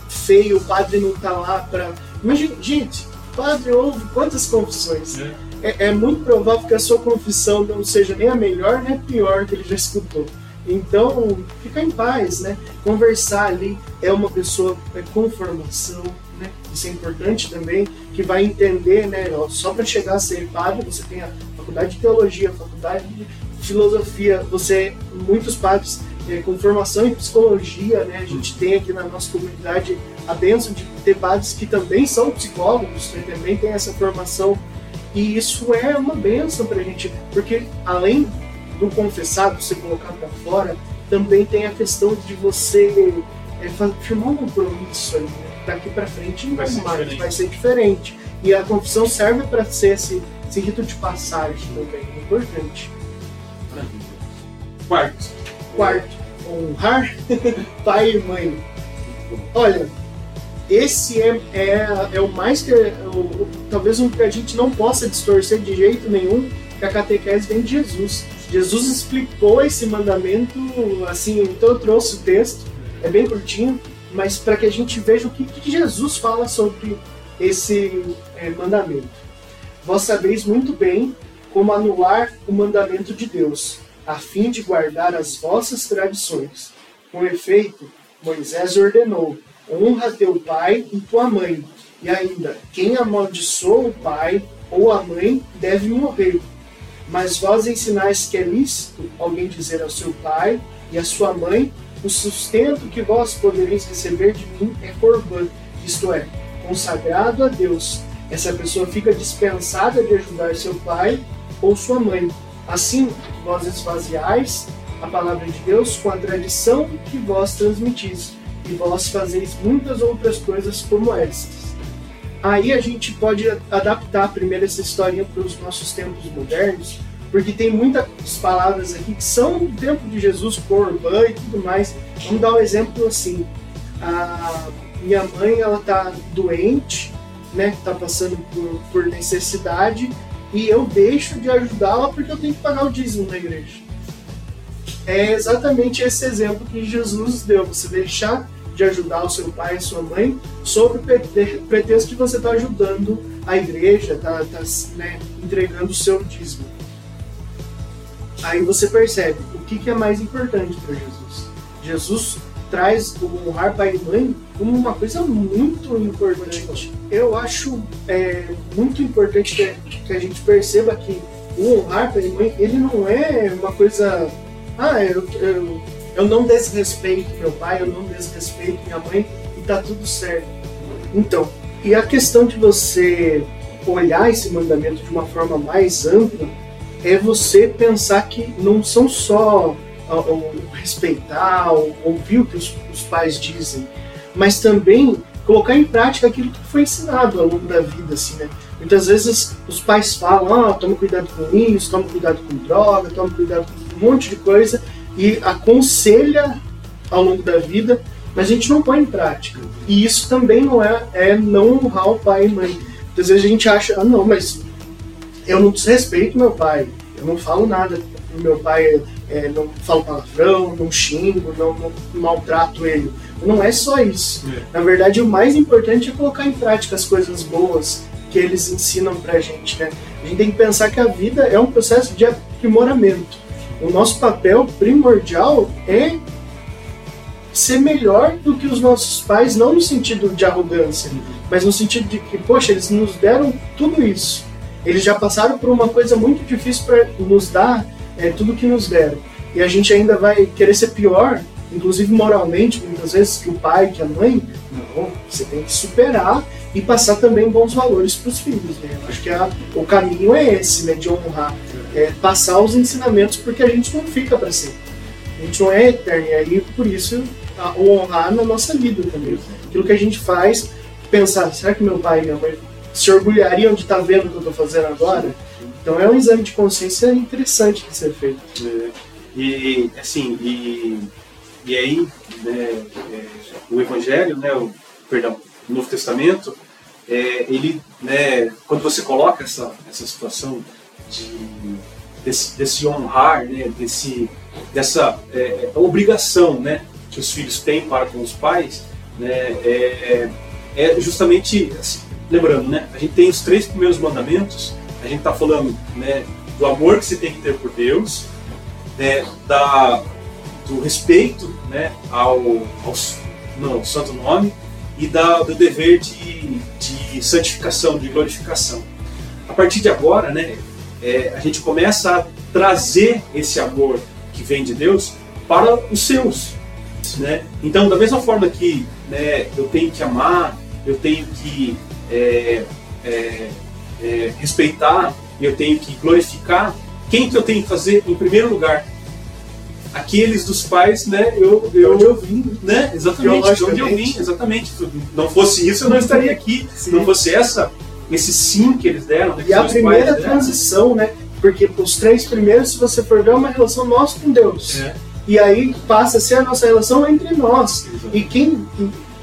feio, o padre não tá lá pra. Imagina, gente, padre ouve quantas confissões. É é, é, muito provável que a sua confissão não seja nem a melhor nem a pior que ele já escutou. Então, fica em paz, né? Conversar ali é uma pessoa é, com formação, né? Isso é importante também, que vai entender, né? Só para chegar a ser padre, você tem a faculdade de teologia, a faculdade de filosofia, você, muitos padres é, com formação em psicologia, né? A gente tem aqui na nossa comunidade a benção de ter padres que também são psicólogos, né? também tem essa formação e isso é uma benção para a gente, porque além do confessado ser colocado para fora, também tem a questão de você é, firmar um compromisso ali, né? daqui para frente vai ser, mais, vai ser diferente. E a confissão serve para ser esse, esse rito de passagem também, é importante. Quarto. Quarto, honrar pai e mãe. Olha, esse é, é, é o mais que. O, talvez um que a gente não possa distorcer de jeito nenhum, que a catequese vem de Jesus. Jesus explicou esse mandamento, assim, então eu trouxe o texto, é bem curtinho, mas para que a gente veja o que, que Jesus fala sobre esse é, mandamento. Vós sabeis muito bem como anular o mandamento de Deus, a fim de guardar as vossas tradições. Com efeito, Moisés ordenou honra teu pai e tua mãe. E ainda, quem amaldiçoa o pai ou a mãe deve morrer. Mas vós ensinais que é lícito alguém dizer ao seu pai e à sua mãe: o sustento que vós podereis receber de mim é corbã, isto é, consagrado a Deus. Essa pessoa fica dispensada de ajudar seu pai ou sua mãe. Assim, vós esvaziais a palavra de Deus com a tradição que vós transmitis, e vós fazeis muitas outras coisas como estas. Aí a gente pode adaptar primeiro essa historinha para os nossos tempos modernos, porque tem muitas palavras aqui que são do tempo de Jesus, corbã e tudo mais. Vamos dar um exemplo assim. A minha mãe, ela tá doente, né, tá passando por, por necessidade, e eu deixo de ajudá-la porque eu tenho que pagar o dízimo na igreja. É exatamente esse exemplo que Jesus deu. Você deixar de ajudar o seu pai e sua mãe sob o pretexto de você estar tá ajudando a igreja, tá, tá né, entregando o seu dízimo. Aí você percebe o que, que é mais importante para Jesus. Jesus traz o honrar pai e mãe como uma coisa muito importante. Eu acho é, muito importante que, que, a gente perceba que o honrar pai e mãe ele não é uma coisa ah eu, eu, eu não desrespeito meu pai eu não desrespeito minha mãe e tá tudo certo então e a questão de você olhar esse mandamento de uma forma mais ampla é você pensar que não são só o respeitar, ouvir o que os, os, pais dizem, mas também colocar em prática aquilo que foi ensinado ao longo da vida, assim, né? Muitas vezes os pais falam, ah, toma cuidado com isso, toma cuidado com droga, toma cuidado com um monte de coisa, e aconselha ao longo da vida, mas a gente não põe em prática. E isso também não é, é não honrar o pai e mãe. Muitas vezes a gente acha, ah, não, mas eu não desrespeito meu pai, eu não falo nada pro meu pai, é, não falo palavrão, não xingo, não, não, maltrato ele. Não é só isso. É. Na verdade, o mais importante é colocar em prática as coisas boas que eles ensinam pra gente, né? A gente tem que pensar que a vida é um processo de aprimoramento. O nosso papel primordial é ser melhor do que os nossos pais, não no sentido de arrogância, mas no sentido de que, poxa, eles nos deram tudo isso. Eles já passaram por uma coisa muito difícil para nos dar é, tudo que nos deram. E a gente ainda vai querer ser pior, inclusive moralmente, muitas vezes, que o pai, que a mãe. Não, você tem que superar e passar também bons valores para os filhos. Né? Acho que a, o caminho é esse, né, de honrar. É, passar os ensinamentos, porque a gente não fica para sempre. A gente não é eterno, e aí por isso a, o honrar na nossa vida também. Aquilo que a gente faz, pensar, será que meu pai e minha mãe se orgulhariam de estar tá vendo o que eu estou fazendo agora? Então é um exame de consciência interessante de ser feito. É. E assim, e, e aí né, é, o Evangelho, né, o, perdão, o Novo Testamento, é, ele, né, quando você coloca essa, essa situação de, desse, desse honrar, né, desse, dessa é, obrigação né, que os filhos têm para com os pais, né, é, é justamente, assim, lembrando, né, a gente tem os três primeiros mandamentos a gente está falando né, do amor que você tem que ter por Deus, né, da, do respeito né, ao, ao santo nome e da, do dever de, de santificação, de glorificação. A partir de agora, né, é, a gente começa a trazer esse amor que vem de Deus para os seus. Né? Então, da mesma forma que né, eu tenho que amar, eu tenho que é, é, é, respeitar, eu tenho que glorificar, quem que eu tenho que fazer em primeiro lugar? Aqueles dos pais, né? Eu, eu, onde eu vim, né? Exatamente, de onde eu vim, exatamente. Não fosse isso, eu não estaria aqui. Se não fosse essa, esse sim que eles deram. Né, e a primeira transição, né? Porque os três primeiros, se você for ver, é uma relação nossa com Deus. É. E aí passa a ser a nossa relação entre nós. E quem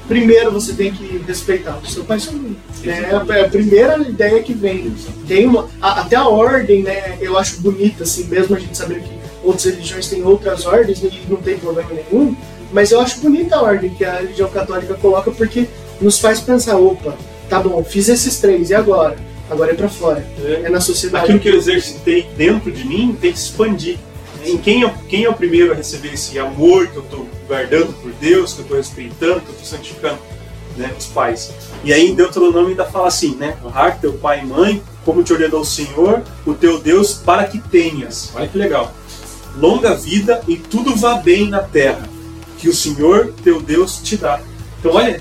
primeiro você tem que respeitar o seu pai e sua mãe. É a, primeira ideia que vem. Tem uma, a, até a ordem, né? Eu acho bonita, assim, mesmo a gente saber que outras religiões têm outras ordens e não tem problema nenhum. Mas eu acho bonita a ordem que a religião católica coloca porque nos faz pensar, opa, tá bom, fiz esses três, e agora? Agora é para fora. É. é. na sociedade. Aquilo que eu exercitei dentro de mim tem que se expandir. Em quem é, quem é o primeiro a receber esse amor que eu estou guardando por Deus, que eu estou respeitando, que eu estou santificando? né, os pais. E aí Deuteronômio ainda fala assim, né, honrar teu pai e mãe, como te ordenou o Senhor, o teu Deus, para que tenhas, olha que legal, longa vida e tudo vá bem na terra, que o Senhor teu Deus te dá. Então olha,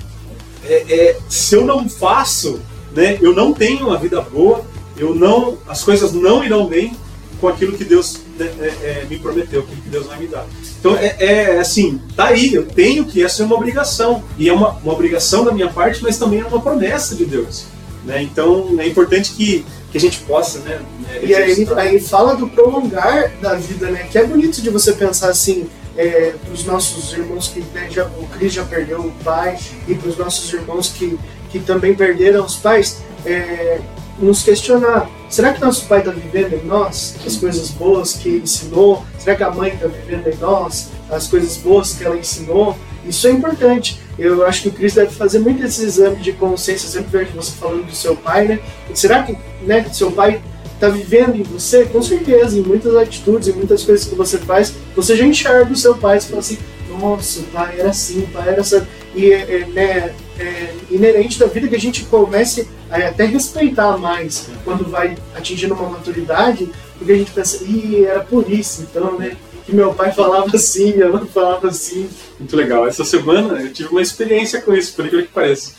é, é, se eu não faço, né, eu não tenho uma vida boa, eu não, as coisas não irão bem com aquilo que Deus né, é, é, me prometeu, aquilo que Deus vai me dar. Então é, é, assim, tá aí, eu tenho que, essa é uma obrigação. E é uma, uma obrigação da minha parte, mas também é uma promessa de Deus. Né? Então é importante que, que a gente possa, né? né e aí, aí fala do prolongar da vida, né? Que é bonito de você pensar assim, é, para os nossos irmãos que né, já, o Cris já perdeu o pai e para os nossos irmãos que, que também perderam os pais, é, nos questionar: será que nosso pai está vivendo em nós as coisas boas que ele ensinou? Será que a mãe está vivendo em nós as coisas boas que ela ensinou? Isso é importante. Eu acho que o Cris deve fazer muito esse exame de consciência. Sempre vejo você falando do seu pai, né? Será que né, seu pai está vivendo em você? Com certeza, em muitas atitudes, em muitas coisas que você faz, você já enxerga o seu pai e fala assim: nossa, pai era assim, pai era assim. E é, né, é inerente da vida que a gente comece a até respeitar mais quando vai atingindo uma maturidade, porque a gente pensa, ih, era por isso, então, né? Que meu pai falava assim, minha mãe falava assim. Muito legal. Essa semana eu tive uma experiência com isso, por incrível que pareça.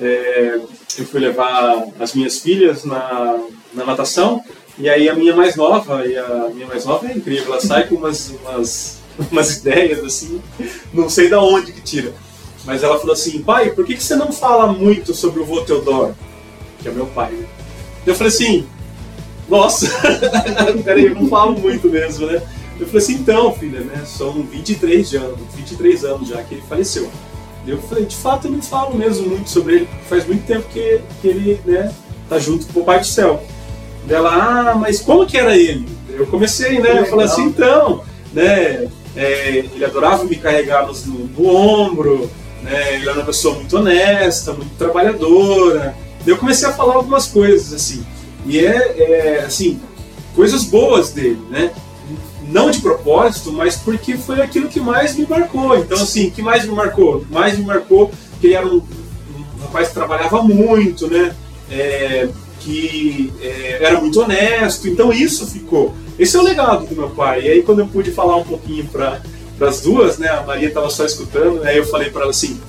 É, eu fui levar as minhas filhas na, na natação, e aí a minha mais nova, e a minha mais nova é incrível, ela sai com umas, umas, umas ideias assim, não sei da onde que tira. Mas ela falou assim, pai, por que, que você não fala muito sobre o vô Teodoro? Que é meu pai, né? Eu falei assim, nossa, peraí, eu não falo muito mesmo, né? Eu falei assim, então, filha, né? São 23 anos, 23 anos já que ele faleceu. Eu falei, de fato eu não falo mesmo muito sobre ele, faz muito tempo que, que ele, né, tá junto com o Pai do Céu. Dela, ah, mas como que era ele? Eu comecei, né? Eu falei assim, então, né? É, ele adorava me carregar no, no ombro, né? Ele era uma pessoa muito honesta, muito trabalhadora. Eu comecei a falar algumas coisas assim. E é, é assim, coisas boas dele, né? Não de propósito, mas porque foi aquilo que mais me marcou. Então, assim, que mais me marcou? Mais me marcou que ele era um, um rapaz que trabalhava muito, né? É, que é, era muito honesto. Então, isso ficou. Esse é o legado do meu pai. E aí, quando eu pude falar um pouquinho para as duas, né? A Maria estava só escutando, aí né, eu falei para ela assim: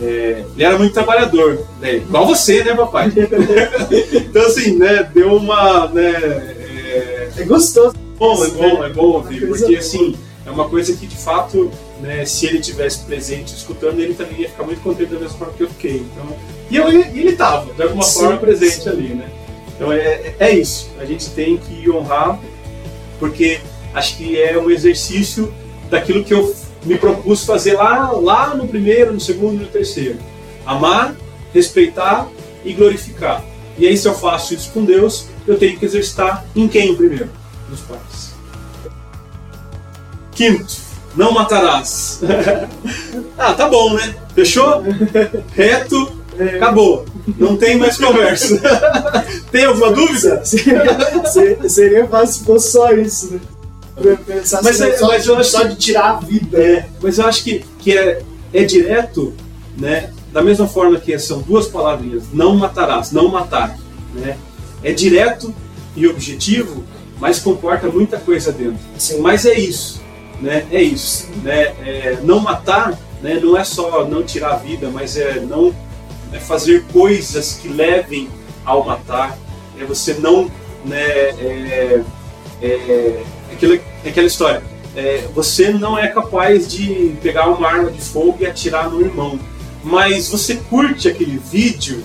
é, ele era muito trabalhador, né? igual você, né, papai? então, assim, né, deu uma. Né, é, é gostoso. Bom, é bom, é bom ouvir, porque assim, é uma coisa que de fato, né, se ele tivesse presente escutando, ele também ia ficar muito contente da mesma forma que eu fiquei. Então, e, eu, ele estava, de alguma sim, forma, presente sim. ali, né? Então é, é isso, a gente tem que honrar, porque acho que é um exercício daquilo que eu me propus fazer lá, lá no primeiro, no segundo e no terceiro. Amar, respeitar e glorificar. E aí, se eu faço isso com Deus, eu tenho que exercitar em quem primeiro? Nos pais. Quinto, não matarás. ah, tá bom, né? Fechou? Reto, acabou. Não tem mais conversa. tem alguma dúvida? Seria, seria fácil se fosse só isso, né? pensar mas, assim, é, só, mas eu acho só de tirar a vida. É, mas eu acho que, que é, é direto, né? Da mesma forma que são duas palavrinhas, não matarás, não matar, né? É direto e objetivo, mas comporta muita coisa dentro. Sim. Mas é isso, né? É isso, né? É, não matar, né? Não é só não tirar a vida, mas é não é fazer coisas que levem ao matar. É você não, né? É, é, aquela, aquela história. É, você não é capaz de pegar uma arma de fogo e atirar no irmão, mas você curte aquele vídeo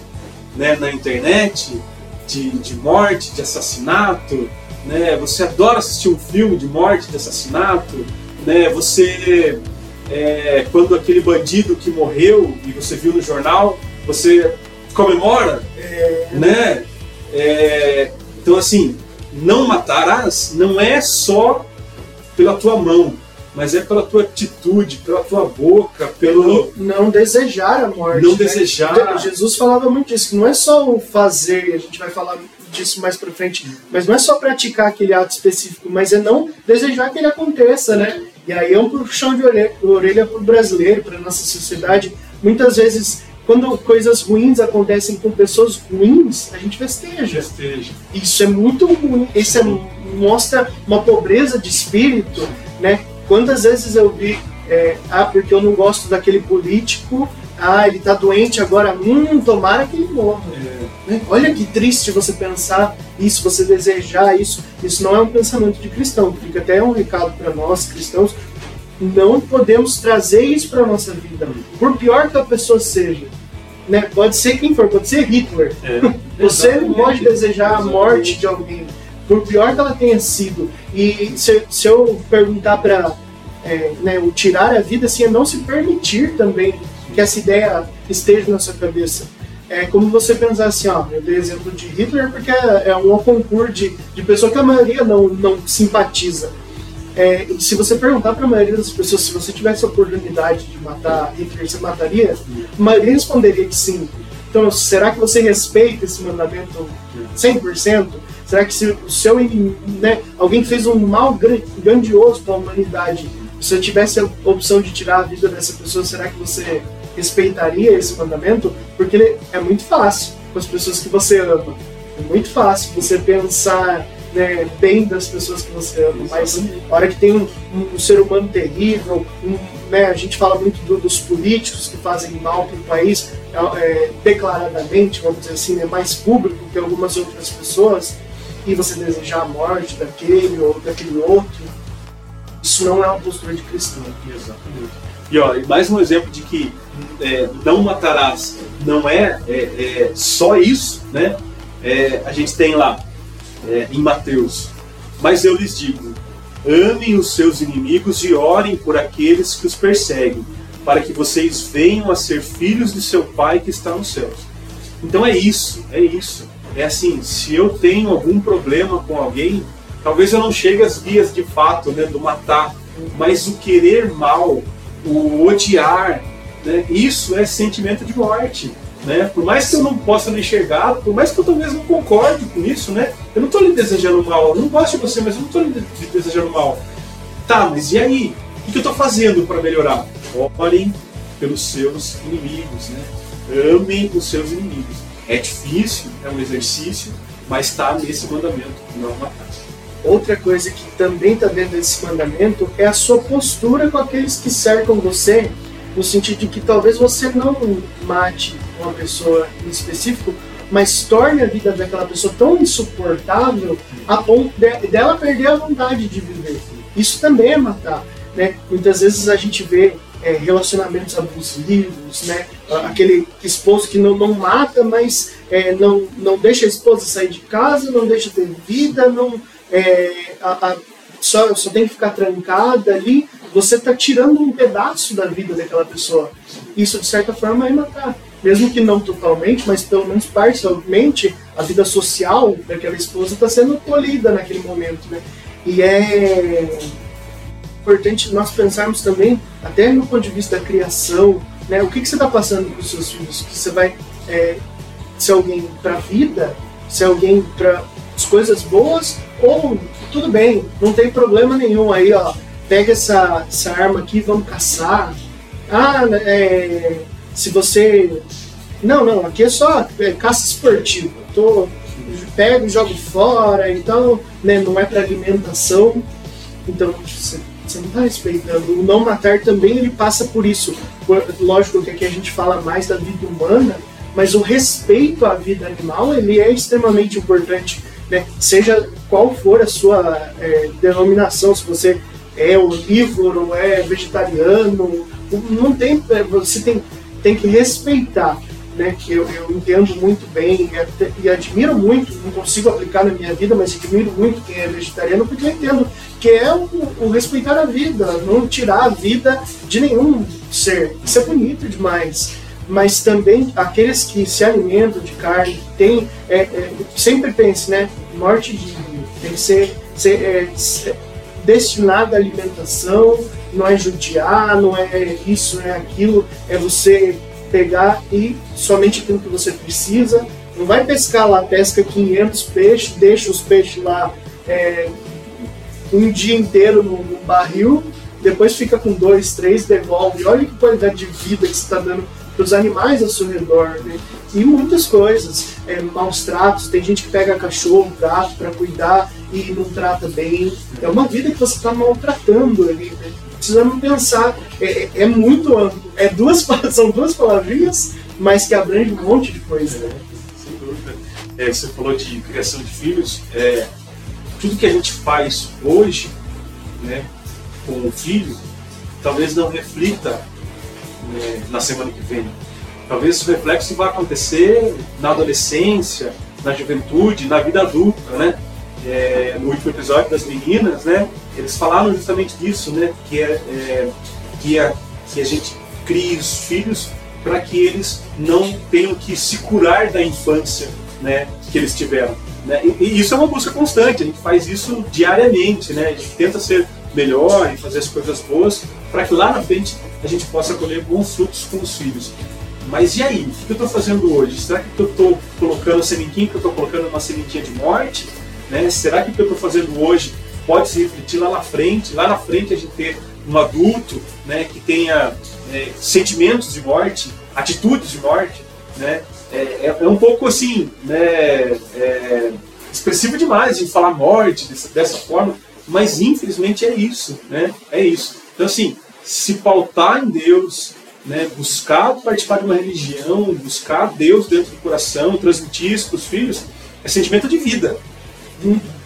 né, na internet de, de morte, de assassinato, né, você adora assistir um filme de morte, de assassinato, né, você, é, quando aquele bandido que morreu e você viu no jornal, você comemora, é... né? É, então assim, não matarás não é só pela tua mão, mas é pela tua atitude, pela tua boca, pelo. Não desejar a morte. Não né? desejar. Jesus falava muito disso, que não é só o fazer, a gente vai falar disso mais pra frente, mas não é só praticar aquele ato específico, mas é não desejar que ele aconteça, né? E aí é um puxão de orelha, orelha pro brasileiro, pra nossa sociedade. Muitas vezes quando coisas ruins acontecem com pessoas ruins, a gente festeja. Festeja. Isso é muito ruim. Isso é, mostra uma pobreza de espírito, né? Quantas vezes eu vi, é, ah, porque eu não gosto daquele político, ah, ele tá doente agora, hum, tomara que ele morra. É. Né? Olha que triste você pensar isso, você desejar isso. Isso não é um pensamento de cristão. Fica até um recado para nós cristãos. Não podemos trazer isso para nossa vida. Por pior que a pessoa seja, né? Pode ser quem for, pode ser Hitler. É. Você não pode desejar a morte de alguém, por pior que ela tenha sido. E se, se eu perguntar para é, né, o tirar a vida, assim, é não se permitir também que essa ideia esteja na sua cabeça. É como você pensar assim, ó, eu dei exemplo de Hitler porque é, um concurso de, de pessoa que a maioria não, não simpatiza. É, se você perguntar para a maioria das pessoas se você tivesse a oportunidade de matar Hitler, você mataria? A maioria responderia que sim. Então, será que você respeita esse mandamento 100%? Será que se o seu né, alguém fez um mal grandioso para a humanidade, se eu tivesse a opção de tirar a vida dessa pessoa, será que você respeitaria esse mandamento? Porque ele é muito fácil com as pessoas que você ama. É muito fácil você pensar né, bem das pessoas que você ama, mas a hora que tem um, um, um ser humano terrível, um, né, a gente fala muito do, dos políticos que fazem mal para o país, é, é, declaradamente, vamos dizer assim, é mais público que algumas outras pessoas, e você desejar a morte daquele ou daquele outro, isso não é uma postura de cristão. Exatamente. E ó, mais um exemplo de que é, não matarás não é, é, é, só isso, né? É, a gente tem lá é, em Mateus. Mas eu lhes digo: amem os seus inimigos e orem por aqueles que os perseguem, para que vocês venham a ser filhos de seu Pai que está nos céus. Então é isso, é isso. É assim, se eu tenho algum problema com alguém, Talvez eu não chegue às vias de fato né, do matar, mas o querer mal, o odiar, né, isso é sentimento de morte. Né? Por mais que eu não possa não enxergar, por mais que eu talvez não concorde com isso, né? Eu não estou lhe desejando mal, eu não gosto de você, mas eu não estou lhe desejando mal. Tá, mas e aí? O que eu estou fazendo para melhorar? Orem pelos seus inimigos, né? Amem os seus inimigos. É difícil, é um exercício, mas está nesse mandamento, não matar. Outra coisa que também está dentro desse mandamento é a sua postura com aqueles que cercam você, no sentido de que talvez você não mate uma pessoa em específico, mas torne a vida daquela pessoa tão insuportável a ponto de, dela perder a vontade de viver. Isso também é matar. Né? Muitas vezes a gente vê é, relacionamentos abusivos, né? aquele esposo que não, não mata, mas é, não, não deixa a esposa sair de casa, não deixa ter vida, não, é, a, a, só, só tem que ficar trancada ali, você está tirando um pedaço da vida daquela pessoa. Isso, de certa forma, é matar. Mesmo que não totalmente, mas pelo menos parcialmente, a vida social daquela esposa está sendo tolhida naquele momento. Né? E é importante nós pensarmos também, até no ponto de vista da criação, né? o que, que você está passando para os seus filhos? Que você vai é, ser alguém para a vida, ser alguém para as coisas boas, ou tudo bem, não tem problema nenhum aí, ó. Pega essa, essa arma aqui, vamos caçar. Ah, é, se você. Não, não, aqui é só é, caça esportiva. Tô, pego e jogo fora, então né, não é para alimentação. Então você, não está respeitando. O não matar também ele passa por isso. Lógico que aqui a gente fala mais da vida humana, mas o respeito à vida animal ele é extremamente importante né? seja qual for a sua é, denominação, se você é onívoro, é vegetariano, não tem, é, você tem, tem que respeitar. Né, que eu, eu entendo muito bem e, admiro muito, não consigo aplicar na minha vida, mas admiro muito quem é vegetariano, porque eu entendo que é o, o respeitar a vida, não tirar a vida de nenhum ser. Isso é bonito demais mas também aqueles que se alimentam de carne tem é, é, sempre pense né morte de tem que ser, ser, é, ser destinado à alimentação não é judiar não é isso não é aquilo é você pegar e somente aquilo que você precisa não vai pescar lá pesca 500 peixes deixa os peixes lá é, um dia inteiro no, no barril depois fica com dois, três, devolve. Olha que qualidade de vida que você está dando para os animais ao seu redor, né? E muitas coisas, é, maus tratos, tem gente que pega cachorro, gato para cuidar e não trata bem. É uma vida que você está maltratando ali, né? Precisamos pensar, é, é, é muito amplo. É duas, são duas palavrinhas, mas que abrange um monte de coisa, né? Sem dúvida. É, você falou de criação de filhos. É, tudo que a gente faz hoje, né, com o filho, talvez não reflita né, na semana que vem. Talvez esse reflexo vá acontecer na adolescência, na juventude, na vida adulta, né? É, no último episódio das meninas, né? Eles falaram justamente disso, né? Que é, é que, a, que a gente crie os filhos para que eles não tenham que se curar da infância, né? Que eles tiveram. Né? E, e, isso é uma busca constante. A gente faz isso diariamente, né? A gente tenta ser melhor e fazer as coisas boas para que lá na frente a gente possa colher bons frutos com os filhos. Mas e aí? O que eu estou fazendo hoje? Será que eu estou colocando sementinha, que eu estou colocando uma sementinha de morte? Né? Será que o que eu estou fazendo hoje pode se refletir lá na frente? Lá na frente a gente ter um adulto né, que tenha é, sentimentos de morte, atitudes de morte, né? É, é, é um pouco assim, né, é, expressivo demais de falar morte dessa, dessa forma, mas infelizmente é isso, né? É isso. Então assim, se pautar em Deus, né, buscar participar de uma religião, buscar Deus dentro do coração, transmitir isso para os filhos, é sentimento de vida.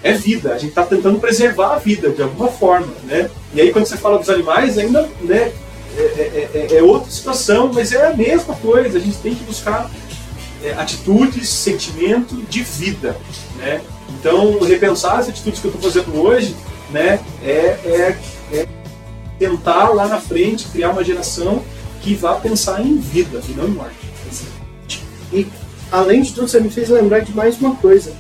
É vida. A gente está tentando preservar a vida de alguma forma, né? E aí quando você fala dos animais, ainda, né, é, é, é, é outra situação, mas é a mesma coisa. A gente tem que buscar é, atitudes, sentimento de vida, né? Então repensar as atitudes que eu estou fazendo hoje, né, é, é, é tentar lá na frente criar uma geração que vá pensar em vida e não em morte. E além de tudo, você me fez lembrar de mais uma coisa: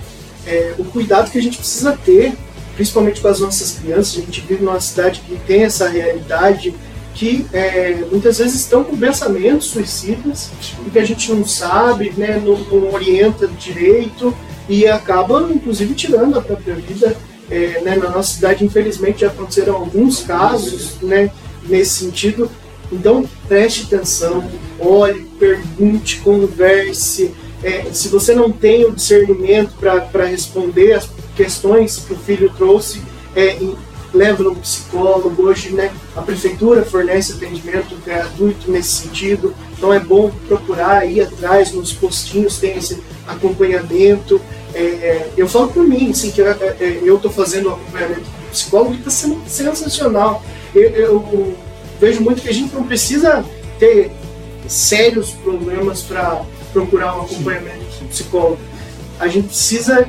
é, o cuidado que a gente precisa ter, principalmente com as nossas crianças. A gente vive numa cidade que tem essa realidade que é, muitas vezes estão com pensamentos suicidas e que a gente não sabe, né, não, não orienta direito e acaba, inclusive, tirando a própria vida. É, né, na nossa cidade, infelizmente, já aconteceram alguns casos né, nesse sentido. Então, preste atenção, olhe, pergunte, converse. É, se você não tem o discernimento para responder as questões que o filho trouxe, é, leva no psicólogo. Hoje, né, a prefeitura fornece atendimento gratuito nesse sentido. Então, é bom procurar ir atrás nos postinhos, tem esse acompanhamento. É, eu falo por mim, assim, que é, é, eu estou fazendo acompanhamento do psicólogo e está sendo sensacional. Eu, eu, vejo muito que a gente não precisa ter sérios problemas para procurar um acompanhamento psicólogo. A gente precisa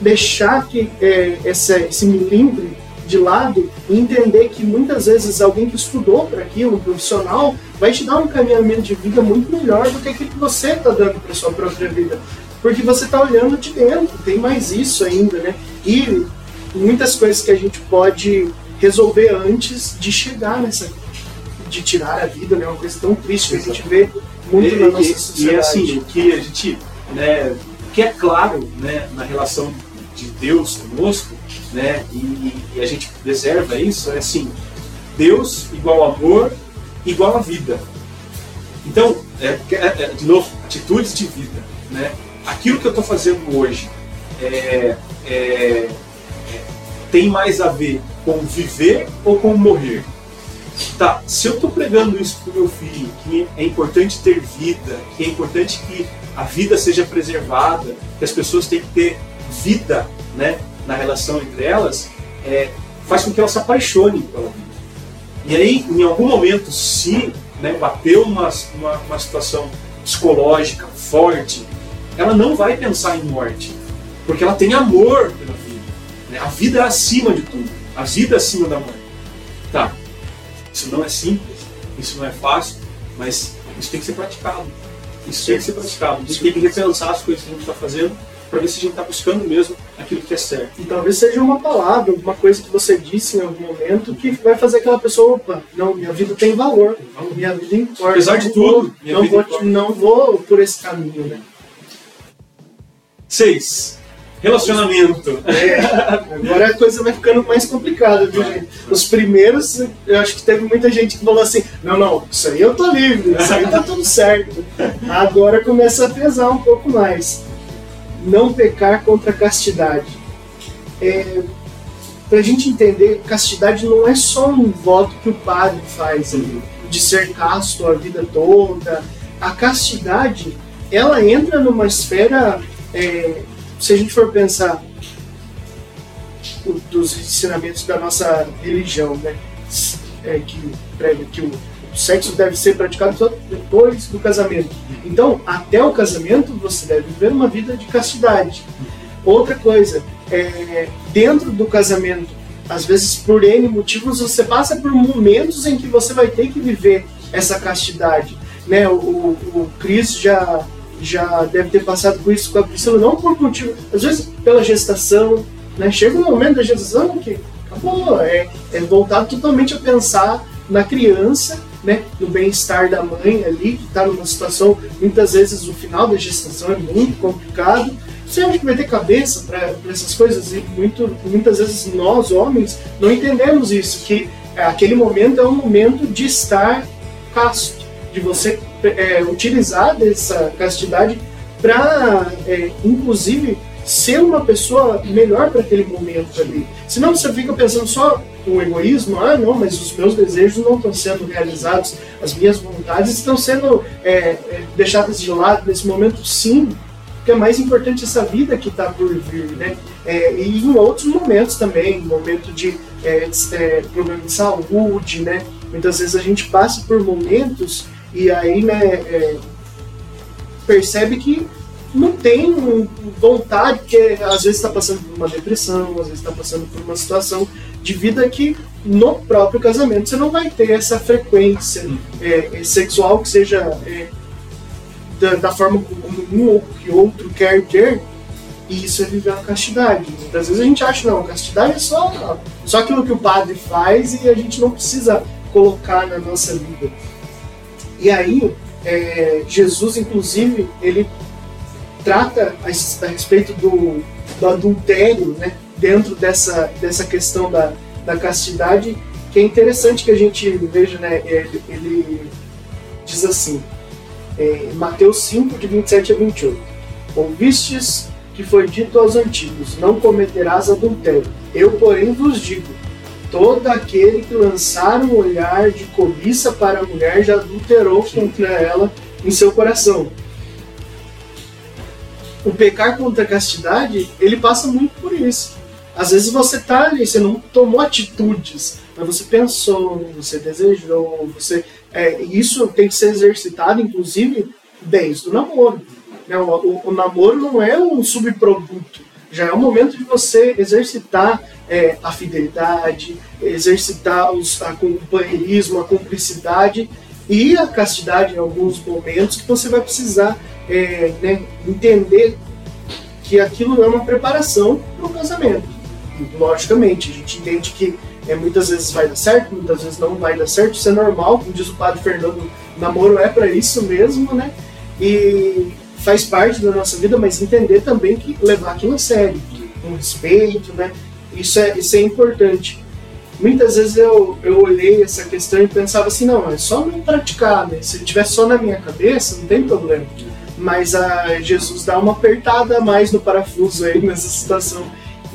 deixar que é, essa, esse milímetro de lado e entender que muitas vezes alguém que estudou para aquilo, um profissional, vai te dar um caminhamento de vida muito melhor do que aquilo que você está dando para sua própria vida. Porque você está olhando de dentro, tem mais isso ainda, né? E muitas coisas que a gente pode resolver antes de chegar nessa de tirar a vida, né? Uma coisa tão triste que a gente vê muito e, na nossa sociedade. E assim, o que a gente, né, que é claro, né, na relação de Deus conosco, né, e, e a gente preserva isso, é assim, Deus igual amor, igual a vida. Então, é, é, é, de novo, atitudes de vida, né? Aquilo que eu estou fazendo hoje é, é, tem mais a ver com viver ou com morrer? Tá, se eu estou pregando isso para meu filho, que é importante ter vida, que é importante que a vida seja preservada, que as pessoas têm que ter vida né, na relação entre elas, é, faz com que elas se apaixonem pela vida. E aí, em algum momento, se né, bateu uma, uma, uma situação psicológica forte, ela não vai pensar em morte, porque ela tem amor pela vida. Né? A vida é acima de tudo, a vida é acima da morte. Tá, isso não é simples, isso não é fácil, mas isso tem que ser praticado. Isso tem que ser praticado. A gente tem que repensar as coisas que a gente está fazendo para ver se a gente está buscando mesmo aquilo que é certo. E talvez seja uma palavra, alguma coisa que você disse em algum momento que vai fazer aquela pessoa, opa, não, minha vida tem valor, minha vida importa. Apesar de tudo, não, vou, não vou por esse caminho, né? Seis. Relacionamento. É, agora a coisa vai ficando mais complicada, viu, gente? Os primeiros, eu acho que teve muita gente que falou assim: não, não, isso aí eu tô livre, isso aí tá tudo certo. Agora começa a pesar um pouco mais. Não pecar contra a castidade. É, pra gente entender, castidade não é só um voto que o padre faz ali, de ser casto a vida toda. A castidade, ela entra numa esfera. É, se a gente for pensar o, dos ensinamentos da nossa religião, né, é, que prega que o, o sexo deve ser praticado só depois do casamento. Então, até o casamento, você deve viver uma vida de castidade. Outra coisa, é, dentro do casamento, às vezes por N motivos, você passa por momentos em que você vai ter que viver essa castidade. Né? O, o, o já já deve ter passado por isso com a Priscila, não por motivo, às vezes pela gestação, né? Chega um momento da gestação que acabou, é, é voltado totalmente a pensar na criança, né? No bem-estar da mãe ali, que está numa situação, muitas vezes o final da gestação é muito complicado. Você acha que vai ter cabeça para essas coisas? E muito, muitas vezes nós, homens, não entendemos isso, que aquele momento é um momento de estar casto, de você é, utilizar dessa castidade para, é, inclusive, ser uma pessoa melhor para aquele momento ali. Senão você fica pensando só com egoísmo, ah, não, mas os meus desejos não estão sendo realizados, as minhas vontades estão sendo é, é, deixadas de lado nesse momento, sim, porque é mais importante essa vida que está por vir, né? É, e em outros momentos também, momento de é, é, problema de saúde, né? Muitas vezes a gente passa por momentos e aí, né, é, percebe que não tem vontade, porque às vezes está passando por uma depressão, às vezes está passando por uma situação de vida que no próprio casamento você não vai ter essa frequência é, sexual que seja é, da, da, forma como um ou que outro quer ter, e isso é viver a castidade. Muitas vezes a gente acha, não, a castidade é só, só aquilo que o padre faz e a gente não precisa colocar na nossa vida. E aí, é, Jesus, inclusive, ele trata a, a respeito do, do, adultério, né, dentro dessa, dessa questão da, da castidade, que é interessante que a gente veja, né, ele, ele diz assim, é, Mateus 5, de 27 a 28, Ouvistes que foi dito aos antigos, não cometerás adultério. Eu, porém, vos digo, todo aquele que lançar um olhar de cobiça para a mulher já adulterou contra ela em seu coração. O pecar contra a castidade, ele passa muito por isso. Às vezes você tá ali, você não tomou atitudes, mas você pensou, você desejou, você é, isso tem que ser exercitado, inclusive, desde o namoro. Né? O, o, o namoro não é um subproduto, já é o momento de você exercitar é, a fidelidade, exercitar os, a companheirismo, a cumplicidade e a castidade em alguns momentos que você vai precisar é, né, entender que aquilo é uma preparação para o casamento. Logicamente, a gente entende que é, muitas vezes vai dar certo, muitas vezes não vai dar certo, isso é normal, como diz o padre Fernando, namoro é para isso mesmo, né? E faz parte da nossa vida, mas entender também que levar aquilo a sério, com respeito, né? Isso é, isso é importante. Muitas vezes eu, eu olhei essa questão e pensava assim, não, é só não praticar, né? Se tiver só na minha cabeça, não tem problema. Mas a Jesus dá uma apertada a mais no parafuso aí nessa situação.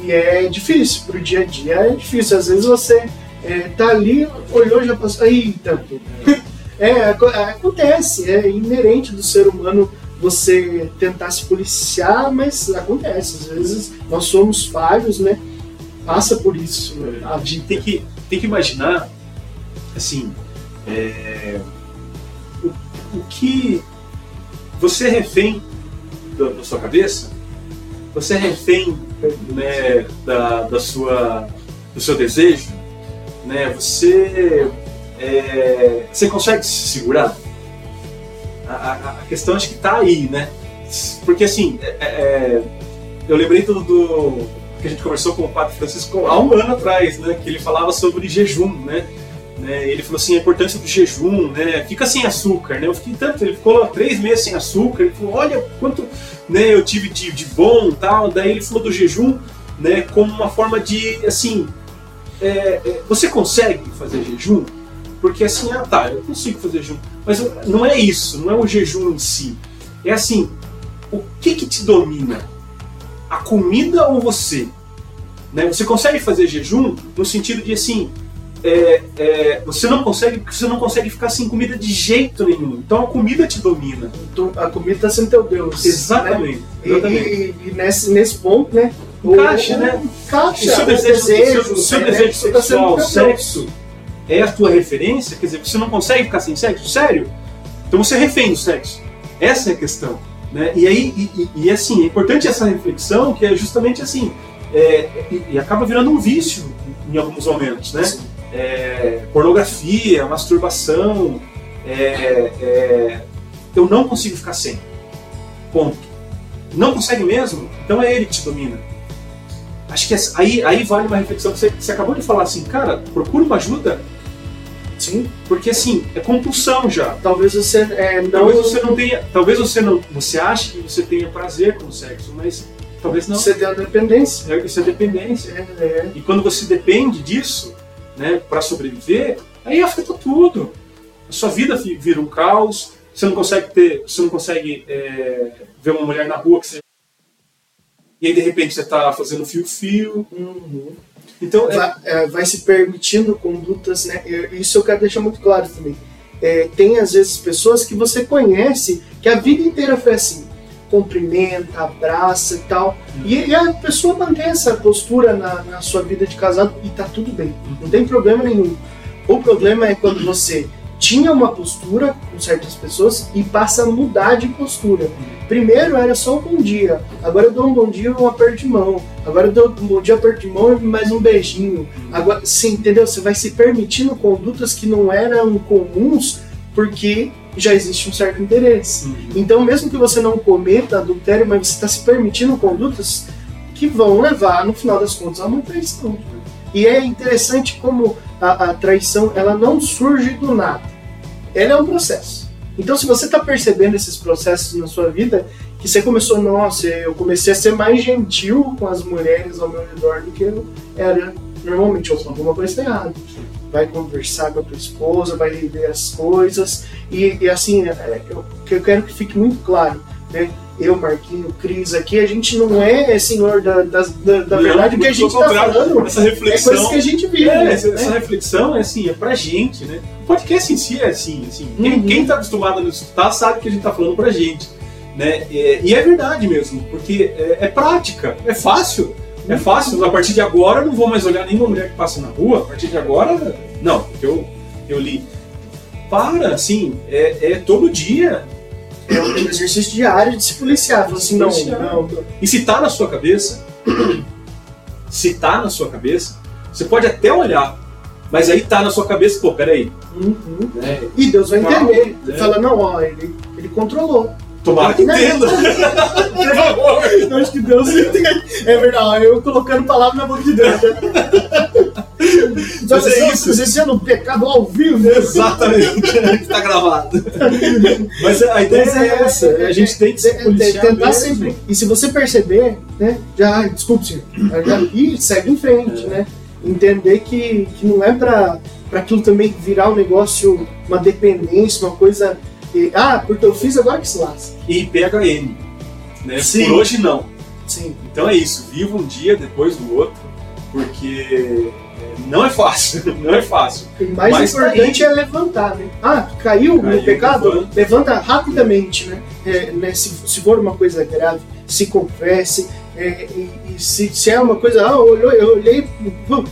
E é difícil, pro dia a dia é difícil. Às vezes você é, tá ali, olhou já passou. Eita! É, acontece, é inerente do ser humano você tentar se policiar, mas acontece. Às vezes nós somos falhos, né? passa por isso. Né? A gente tem que, tem que imaginar, assim, é, o, o que você é refém da, da, sua cabeça, você é refém né, da, da sua, do seu desejo, né, você, é, você consegue se segurar? A, a, questão acho que está aí, né? Porque assim, é, é, eu lembrei do, do que a gente conversou com o Padre Francisco há um ano atrás, né? Que ele falava sobre jejum, né? Né? Ele falou assim, a importância do jejum, né? Fica sem açúcar, né? Eu fiquei tanto, ele ficou lá três meses sem açúcar, ele falou, olha quanto né, eu tive de, de bom tal. Daí ele falou do jejum, né? Como uma forma de, assim, é, é, você consegue fazer jejum? Porque assim, ah tá, eu consigo fazer jejum. Mas não é isso, não é o jejum em si. É assim, o que que te domina? A comida ou você? Né? Você consegue fazer jejum no sentido de assim, é, é, você não consegue você não consegue ficar sem comida de jeito nenhum. Então a comida te domina. Então, a comida está sendo teu Deus. Exatamente. Né? exatamente. E, e, e, nesse, nesse ponto, né? Encaixa, né? Encaixa. O seu desejo, desejo, seu, seu né? desejo tá sexual, sexo, é a tua referência? Quer dizer, você não consegue ficar sem sexo? Sério? Então você é refém do sexo. Essa é a questão. Né? E aí, e, e- e, assim, é importante essa reflexão, que é justamente assim, é, e, e acaba virando um vício em alguns momentos, né? É, pornografia, masturbação, é, é, eu não consigo ficar sem. Ponto. Não consegue mesmo? Então é ele que te domina. Acho que aí, aí vale uma reflexão que você, você acabou de falar assim, cara, procura uma ajuda, Sim. porque assim, é compulsão já. Talvez você é, não. Talvez você não tenha, talvez você não, você ache que você tenha prazer com o sexo, mas talvez não. Você tem a dependência. É, Isso é dependência. É, é. E quando você depende disso, né, para sobreviver, aí afeta tudo. A sua vida vira um caos. Você não consegue ter, você não consegue é, ver uma mulher na rua que você e aí de repente você está fazendo fio-fio. Uhum. Então é, vai, é, vai se permitindo condutas, né? Isso eu quero deixar muito claro também. É, tem às vezes pessoas que você conhece que a vida inteira foi assim, cumprimenta, abraça e tal, e, e a pessoa mantém essa postura na, na sua vida de casado e tá tudo bem, não tem problema nenhum. O problema é quando você tinha uma postura com certas pessoas e passa a mudar de postura. Primeiro era só um bom dia, agora eu dou um bom dia e um aperto de mão. Agora eu dou um bom dia, aperto de mão e mais um beijinho. Agora, sim, entendeu? Você vai se permitindo condutas que não eram comuns porque já existe um certo interesse. Uhum. Então, mesmo que você não cometa adultério, mas você está se permitindo condutas que vão levar, no final das contas, a uma traição. E é interessante como a, a traição ela não surge do nada. Ela é um processo. Então, se você está percebendo esses processos na sua vida, que você começou, nossa, eu comecei a ser mais gentil com as mulheres ao meu redor do que eu era normalmente. Ou alguma coisa está errada. Vai conversar com a tua esposa, vai rever as coisas. E, e assim, é, eu, que eu quero que fique muito claro, né? Eu, Marquinho, Cris, aqui, a gente não é senhor da, da, da verdade, o que a gente está falando Essa é reflexão. coisas que a gente vive. É, né? essa, reflexão é assim, é pra gente, né? O podcast em si é assim, assim. Quem, Uhum. quem tá acostumado a nos escutar sabe que a gente tá falando pra gente. Né? É, e é verdade mesmo, porque é, é prática, é fácil. É fácil, a partir de agora eu não vou mais olhar nenhuma mulher que passa na rua, a partir de agora, não, porque eu, eu li. Para, assim, é, é todo dia. É um exercício diário de se policiar. Assim, não, não, E se tá na sua cabeça, se tá na sua cabeça, você pode até olhar, mas aí tá na sua cabeça, pô, peraí, Uhum. né? E Deus vai entender. né? Fala, não, ó, ele, ele controlou. Tomara que Né? entenda. Por favor. Eu acho que Deus. É verdade, eu colocando palavra na boca de Deus. Né? Mas é isso. Um pecado ao vivo. né? Exatamente. que tá gravado. Mas a ideia Mas é essa. A gente tem que se é- é- policiar tentar mesmo. sempre. E se você perceber, né? Já, desculpe, senhor. Já, e segue em frente, É. né? Entender que, que não é pra, pra aquilo também virar um negócio, uma dependência, uma coisa. E, ah, porque eu fiz agora que se lasca. E PHN. Né? Sim. Por hoje não. Sim. Então é isso. Viva um dia depois do outro, porque é, não é fácil. Não é fácil. O mais Mas tá importante é levantar, né? Ah, caiu, Caiu, no pecado? levanta. Levanta rapidamente, né? É, né, se, se for uma coisa grave, se confesse. é, e, e se, se é uma coisa, ah, eu olhei, pum,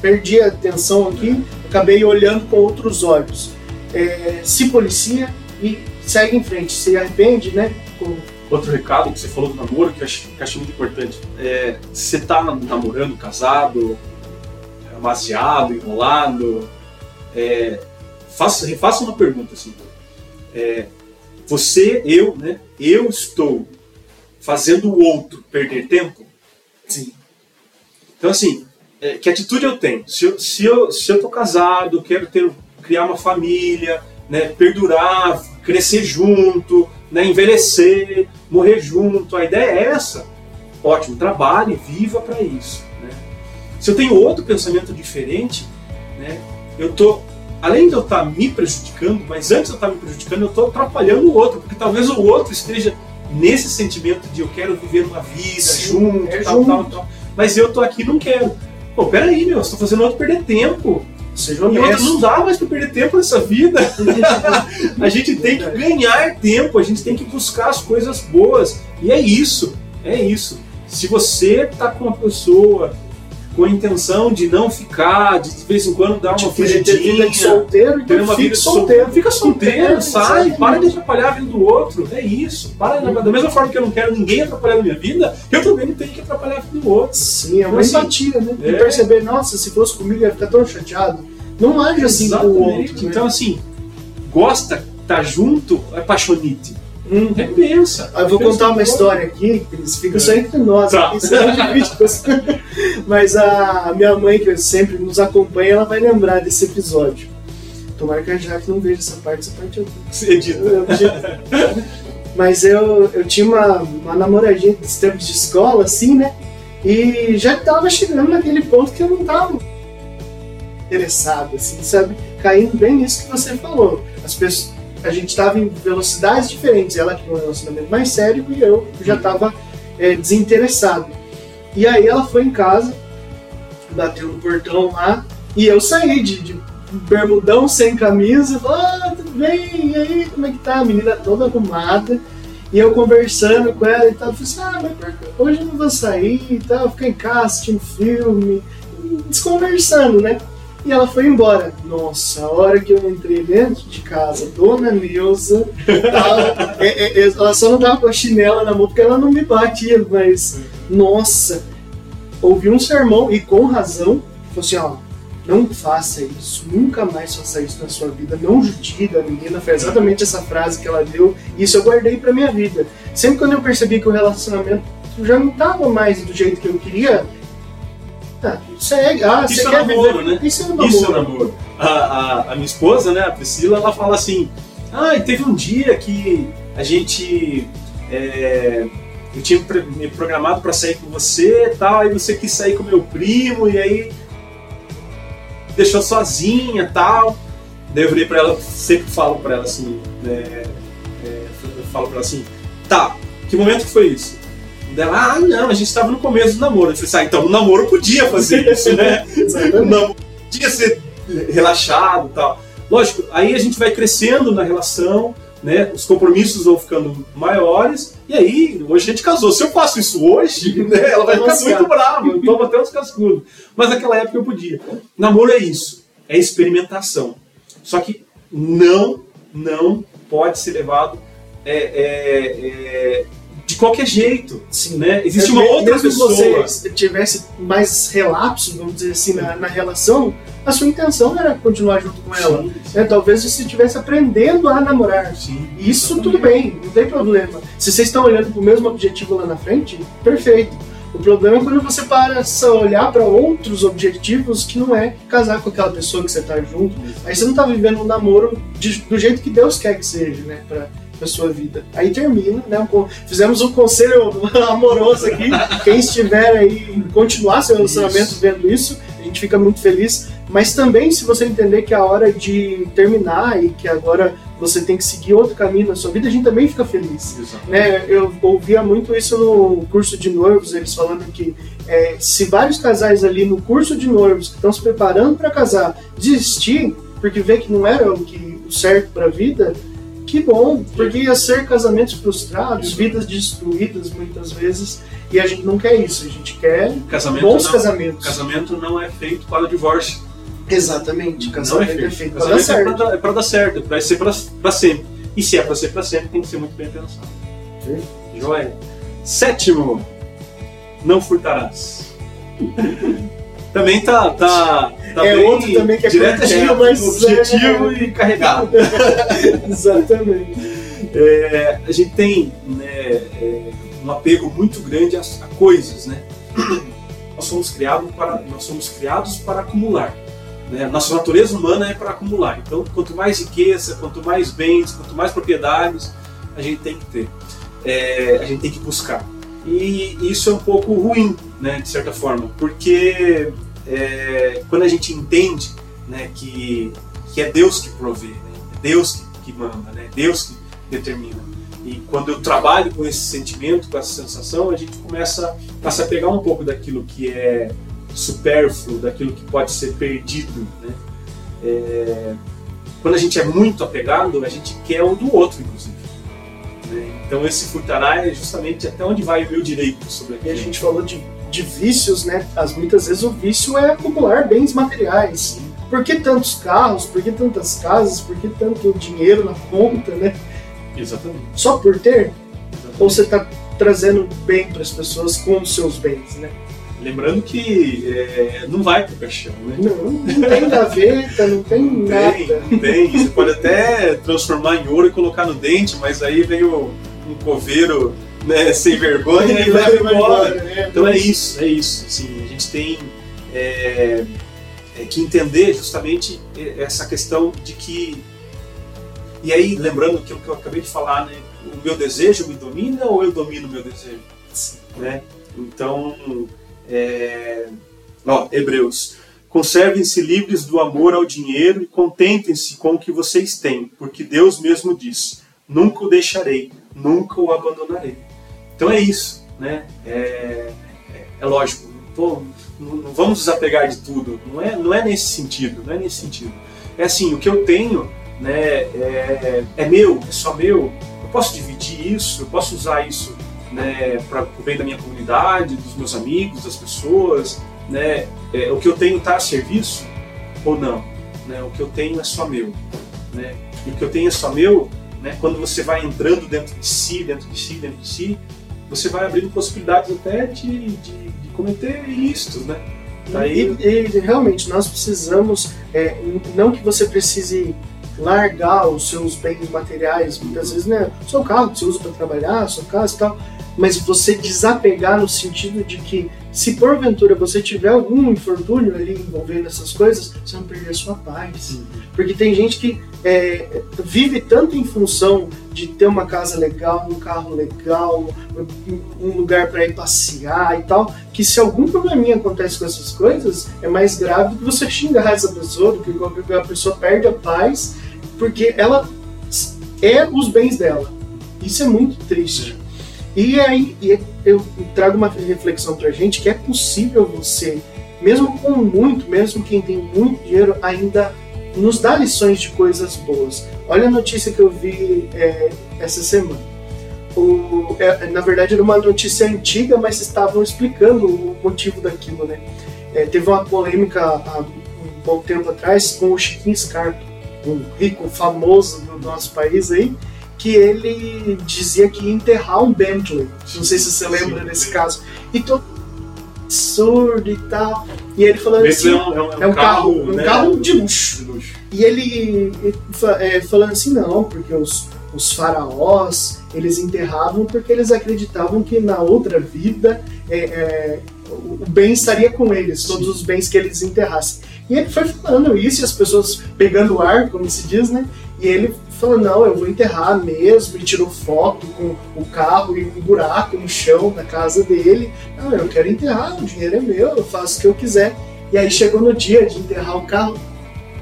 perdi a atenção aqui, acabei olhando com outros olhos. É, se policia e segue em frente. Se arrepende, né? Com, Outro recado que você falou do namoro, que eu acho, que eu acho muito importante. É, você tá namorando, casado, amaciado, enrolado, é, faça, refaça uma pergunta assim. É, você, eu, né? Eu estou fazendo o outro perder tempo? sim. Então, assim, é, que atitude eu tenho? Se eu, se eu, se eu tô casado, quero ter, criar uma família, né, perdurar, crescer junto, né, envelhecer, morrer junto, a ideia é essa. Ótimo, trabalhe, viva para isso. Né? Se eu tenho outro pensamento diferente, né, eu tô além de eu estar tá me prejudicando, mas antes de eu estar tá me prejudicando, eu estou atrapalhando o outro, porque talvez o outro esteja nesse sentimento de eu quero viver uma vida Sim, junto, é tal, junto. tal, tal, mas eu tô aqui e não quero. Pô, peraí, meu, estou fazendo outro perder tempo. Seja honesto. E outro, não dá mais para perder tempo nessa vida. a gente tem que ganhar tempo, a gente tem que buscar as coisas boas. E é isso, é isso. Se você tá com uma pessoa com a intenção de não ficar, de de vez em quando dar uma fugidinha. de solteiro, então ter uma vida solteiro. Fica solteiro, sai, para de atrapalhar a vida do outro. É isso. Para de, da mesma forma que eu não quero ninguém atrapalhar a minha vida, eu também não tenho que atrapalhar a vida do outro. Sim, é uma então, assim, empatia, né? É. E perceber, nossa, se fosse comigo eu ia ficar tão chateado. Não age assim Exatamente. com o outro. Né? Então, assim, gosta, tá junto, é paixonite. Hum. É pensa. Eu vou contar uma história aqui, eles ficam só entre nós, tá. aqui, Mas a minha mãe, que sempre nos acompanha, ela vai lembrar desse episódio. Tomara que a Jaque não veja essa parte, essa parte eu. Edita. Mas eu, eu tinha uma, uma namoradinha dos tempos de escola, assim, né? E já tava chegando naquele ponto que eu não tava interessado, assim, sabe? Caindo bem nisso que você falou. As pessoas a gente estava em velocidades diferentes. Ela tinha um relacionamento mais sério e eu já estava é, desinteressado. E aí ela foi em casa, bateu no portão lá, e eu saí de, de bermudão sem camisa, falei, ah, tudo bem, e aí, como é que tá? A menina toda arrumada, e eu conversando com ela e tal, falei assim, ah, mas hoje eu não vou sair e tal, ficar em casa assistindo filme, desconversando, né? E ela foi embora. Nossa, a hora que eu entrei dentro de casa, Dona ela, é, é, é, ela só não tava com a chinela na mão porque ela não me batia, mas nossa, ouvi um sermão e com razão, falou assim, ó, não faça isso, nunca mais faça isso na sua vida, não judie da menina, foi exatamente essa frase que ela deu, e isso eu guardei pra minha vida. Sempre quando eu percebi que o relacionamento já não tava mais do jeito que eu queria, Tá. Ah, isso é namoro, viver... né? Isso é namoro. Isso é namoro. A, a, a, minha esposa, né, a Priscila, ela fala assim: ah, teve um dia que a gente. É, eu tinha me programado para sair com você e tal, aí você quis sair com meu primo, e aí deixou sozinha tal. Daí eu virei pra ela, sempre falo pra ela assim, né, é, eu falo pra ela assim, tá, que momento que foi isso? Dela, ah, não, a gente estava no começo do namoro. Eu falei, assim, ah, então o namoro podia fazer isso, né? o namoro podia ser relaxado e tal. Lógico, aí a gente vai crescendo na relação, né? Os compromissos vão ficando maiores, e aí, hoje a gente casou. Se eu faço isso hoje, né, ela vai ficar muito brava, eu tomo até uns cascudos. Mas naquela época eu podia. Namoro é isso, é experimentação. Só que não, não pode ser levado é, é, é qualquer jeito. Sim. Né? Existe uma outra pessoa. Se você tivesse mais relapsos, vamos dizer assim, na, na, relação, a sua intenção era continuar junto com ela. Sim, sim. Né? Talvez você estivesse aprendendo a namorar. Sim, Isso tudo bem, não tem problema. Se vocês estão olhando para o mesmo objetivo lá na frente, perfeito. O problema é quando você para a olhar para outros objetivos que não é casar com aquela pessoa que você está junto. Aí você não está vivendo um namoro de, do jeito que Deus quer que seja, né? Pra, da sua vida. Aí termina, né? Fizemos um conselho amoroso aqui. Quem estiver aí continuar seu relacionamento isso. vendo isso, a gente fica muito feliz. Mas também, se você entender que é a hora de terminar e que agora você tem que seguir outro caminho na sua vida, a gente também fica feliz. Né? Eu ouvia muito isso no curso de noivos, eles falando que é, se vários casais ali no curso de noivos que estão se preparando para casar desistir, porque vê que não era o que o certo para a vida, que bom, porque ia ser casamentos frustrados, vidas destruídas muitas vezes, e a gente não quer isso, a gente quer casamento bons não, casamentos. Casamento não é feito para o divórcio. Exatamente, casamento não é feito, é feito para dar certo. É para, é para dar certo, é para ser para sempre. E se é para ser para sempre, tem que ser muito bem pensado. Sim. Joia. Sétimo, não furtarás. também tá, tá, tá é outro também que é direto mas objetivo é... e carregado. Exatamente. É, a gente tem né, é, um apego muito grande a, a, coisas, né? nós somos criados para, nós somos criados para acumular. Né? Nossa natureza humana é para acumular. Então, quanto mais riqueza, quanto mais bens, quanto mais propriedades, a gente tem que ter. É, a gente tem que buscar. E isso é um pouco ruim, né, de certa forma, porque é, quando a gente entende né, que, que é Deus que provê, né, é Deus que, que manda, né, é Deus que determina. E quando eu trabalho com esse sentimento, com essa sensação, a gente começa, a pegar um pouco daquilo que é supérfluo, daquilo que pode ser perdido. Né? É, quando a gente é muito apegado, a gente quer o do outro, inclusive. Então esse furtará é justamente até onde vai o meu direito sobre aquilo. E a gente falou de, de vícios, né? As, muitas vezes o vício é acumular bens materiais. Por que tantos carros? Por que tantas casas? Por que tanto dinheiro na conta, né? Exatamente. Só por ter? Exatamente. Ou você está trazendo bem para as pessoas com os seus bens, né? Lembrando que é, não vai pro caixão, né? Não, não tem gaveta, não tem não nada. Tem, não tem. Você pode até transformar em ouro e colocar no dente, mas aí vem o, um coveiro né, sem vergonha e leva embora. Né? Então é isso, é isso. Assim, a gente tem é, é que entender justamente essa questão de que. E aí, lembrando que o que eu acabei de falar, né? O meu desejo me domina ou eu domino o meu desejo? Né? Então, é... Ó, Hebreus. Conservem-se livres do amor ao dinheiro e contentem-se com o que vocês têm, porque Deus mesmo disse: Nunca o deixarei, nunca o abandonarei. Então é isso, né? É, é, é lógico. Pô, não, vamos desapegar de tudo. Não é, não é nesse sentido. Não é nesse sentido. É assim, o que eu tenho, né? É, é meu, é só meu. Eu posso dividir isso, eu posso usar isso né, para o bem da minha comunidade, dos meus amigos, das pessoas, né, é, o que eu tenho está a serviço ou não, né, o que eu tenho é só meu, né, e o que eu tenho é só meu, né, quando você vai entrando dentro de si, dentro de si, dentro de si, você vai abrindo possibilidades até de, de, de cometer ilícitos, né. Daí... E, e, realmente nós precisamos, é, não que você precise largar os seus bens materiais, muitas vezes, né? Seu carro que você usa para trabalhar, sua casa e tal, mas você desapegar no sentido de que se porventura você tiver algum infortúnio ali envolvendo essas coisas, você não perder a sua paz. Uhum. Porque tem gente que é, vive tanto em função de ter uma casa legal, um carro legal, um lugar para ir passear e tal, que se algum probleminha acontece com essas coisas, é mais grave que você xingar essa pessoa, do que a pessoa perde a paz, porque ela é os bens dela. Isso é muito triste. E aí eu trago uma reflexão pra gente que é possível você, mesmo com muito, mesmo quem tem muito dinheiro, ainda nos dar lições de coisas boas. Olha a notícia que eu vi é, essa semana. O, é, na verdade era uma notícia antiga, mas estavam explicando o motivo daquilo, né? É, teve uma polêmica há um bom tempo atrás com o Chiquinho Scarpa, um rico famoso do nosso país aí, que ele dizia que ia enterrar um Bentley. Não sei se você lembra Sim. desse caso. E todo absurdo e tal. E ele falando assim. É um, é um, é um carro, carro, né? um carro de luxo. de luxo. E ele é, falando assim, não, porque os, os faraós eles enterravam porque eles acreditavam que na outra vida é, é, o bem estaria com eles, todos Sim. os bens que eles enterrassem. E ele foi falando isso, e as pessoas pegando ar, como se diz, né? E ele falou, não, eu vou enterrar mesmo, e tirou foto com o carro e um buraco no chão da casa dele. Não, eu quero enterrar, o dinheiro é meu, eu faço o que eu quiser. E aí chegou no dia de enterrar o carro,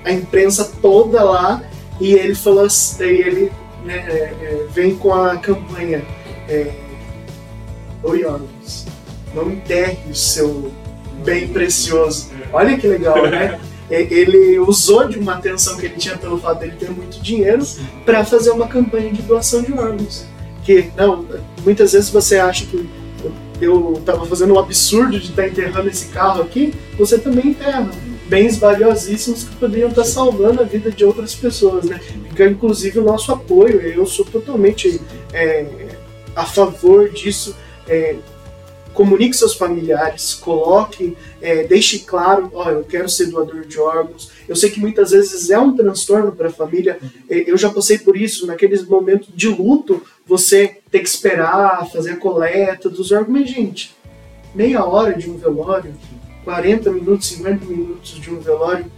a imprensa toda lá, e ele falou assim, ele né, é, é, vem com a campanha é, ônibus, não enterre o seu bem precioso. Olha que legal, né? ele usou de uma atenção que ele tinha pelo fato dele ter muito dinheiro para fazer uma campanha de doação de órgãos. Que não, muitas vezes você acha que eu estava fazendo um absurdo de estar tá enterrando esse carro aqui, você também enterra bens valiosíssimos que poderiam estar tá salvando a vida de outras pessoas, né? Fica inclusive o nosso apoio. Eu sou totalmente é, a favor disso. É, comunique seus familiares, coloque, é, deixe claro, ó, eu quero ser doador de órgãos. Eu sei que muitas vezes é um transtorno para a família. Eu já passei por isso, naqueles momentos de luto, você ter que esperar, fazer a coleta dos órgãos. Mas, gente, meia hora de um velório, 40 minutos, 50 minutos de um velório,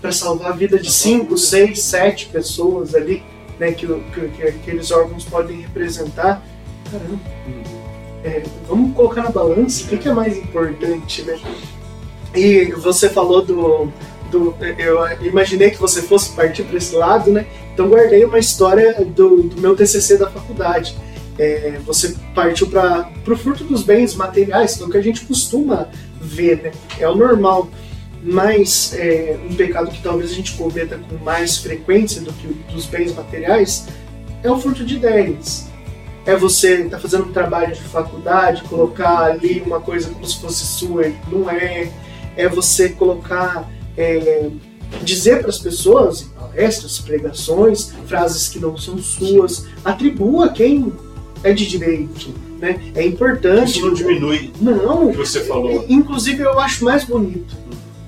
para salvar a vida de 5, 6, 7 pessoas ali, né, que, que, que aqueles órgãos podem representar. Caramba, é, vamos colocar na balança o que, que é mais importante, né? E você falou do, do, eu imaginei que você fosse partir para esse lado, né? Então guardei uma história do, do meu TCC da faculdade. É, você partiu para o fruto dos bens materiais, que é o que a gente costuma ver, né? É o normal. Mas é, um pecado que talvez a gente cometa com mais frequência do que dos bens materiais é o fruto de ideias. É você estar tá fazendo um trabalho de faculdade, colocar ali uma coisa como se fosse sua, não é. É você colocar é, dizer para as pessoas, em palestras, pregações, frases que não são suas, atribua quem é de direito. Né? É importante. Isso não diminui não, o que você falou. Inclusive, eu acho mais bonito.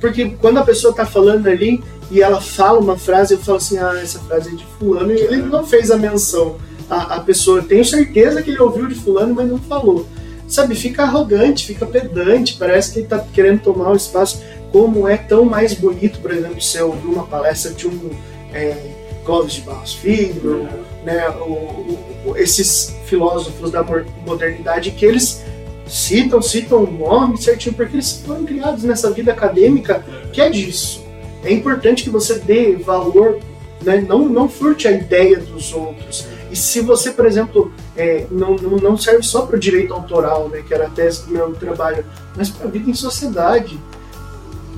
Porque quando a pessoa está falando ali e ela fala uma frase, eu falo assim: ah, essa frase é de Fulano, e ele não fez a menção. A, a pessoa, tenho certeza que ele ouviu de Fulano, mas não falou. Sabe, fica arrogante, fica pedante, parece que ele está querendo tomar o espaço como é tão mais bonito, por exemplo, se eu ouvir uma palestra de um é, Clóvis de Barros Filho, né, o, o, esses filósofos da modernidade que eles citam, citam o nome certinho, porque eles foram criados nessa vida acadêmica que é disso. É importante que você dê valor, né, não, não furte a ideia dos outros. E se você, por exemplo, é, não, não serve só para o direito autoral, né, que era a tese do meu trabalho, mas para a vida em sociedade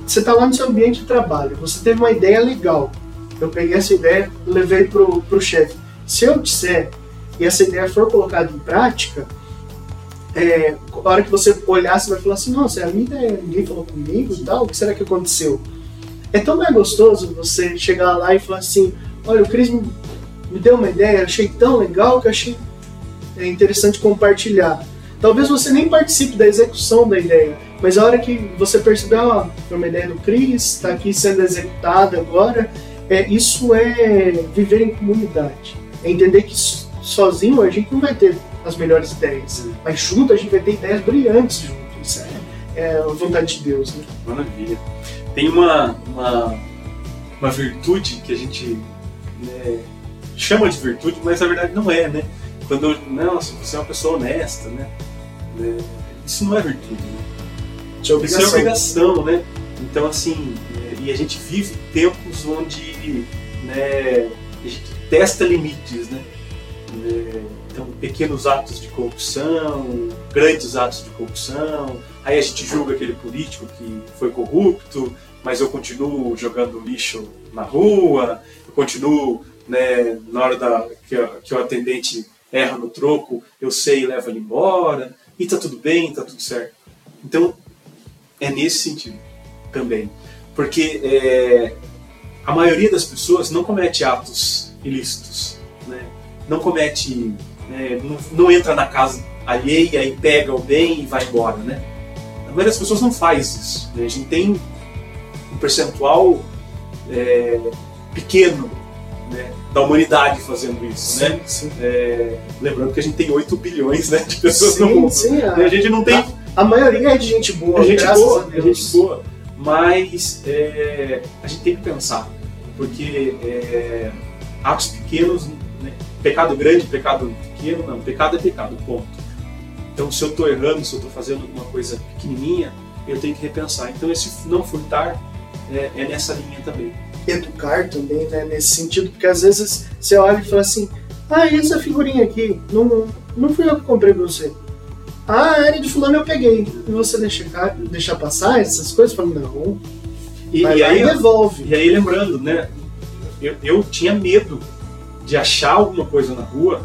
você está lá no seu ambiente de trabalho, você teve uma ideia legal. Eu peguei essa ideia levei pro, pro chefe. Se eu disser e essa ideia for colocada em prática, é, a hora que você olhar, você vai falar assim, nossa, é a minha ideia, ninguém falou comigo e tal, o que será que aconteceu? É tão mais gostoso você chegar lá e falar assim, olha, o Cris me, deu uma ideia, achei tão legal que achei é interessante compartilhar. Talvez você nem participe da execução da ideia, mas a hora que você perceber, ó, foi uma ideia do Cris, está aqui sendo executada agora, é, isso é viver em comunidade. É entender que sozinho a gente não vai ter as melhores ideias, mas junto a gente vai ter ideias brilhantes juntos. Isso é, é a vontade de Deus. Né? Maravilha. Tem uma, uma, uma virtude que a gente né, chama de virtude, mas na verdade não é, né? Quando, nossa, você é uma pessoa honesta, né? né? Isso não é virtude, né? Isso é. Isso é obrigação, né? Então, assim, é, e a gente vive tempos onde né, a gente testa limites, né? É, então, pequenos atos de corrupção, grandes atos de corrupção, aí a gente julga aquele político que foi corrupto, mas eu continuo jogando lixo na rua, eu continuo, né, na hora da, que, que o atendente erra no troco, eu sei e levo ele embora, e tá tudo bem, tá tudo certo. Então, é nesse sentido também. Porque é, a maioria das pessoas não comete atos ilícitos, né? não comete, né? não, não, entra na casa alheia e pega o bem e vai embora. Né? A maioria das pessoas não faz isso. Né? A gente tem um percentual é, pequeno né, da humanidade fazendo isso. Sim, né? Sim. É, lembrando que a gente tem 8 bilhões né, de pessoas sim, no mundo. Sim, a, a gente não tem a maioria é de gente boa, é gente boa, é gente boa. Mas é, a gente tem que pensar, porque é, atos pequenos, né? pecado grande, pecado pequeno, não, pecado é pecado, ponto. Então, se eu estou errando, se eu estou fazendo alguma coisa pequenininha, eu tenho que repensar. Então, esse não furtar é, é nessa linha também. Educar também, né, nesse sentido, porque às vezes você olha e fala assim: ah, e essa figurinha aqui? Não, não fui eu que comprei pra você. Ah, era de fulano eu peguei. E você deixa, deixar passar essas coisas? Fala, não. E, e aí devolve. E aí lembrando, né? Eu, eu tinha medo de achar alguma coisa na rua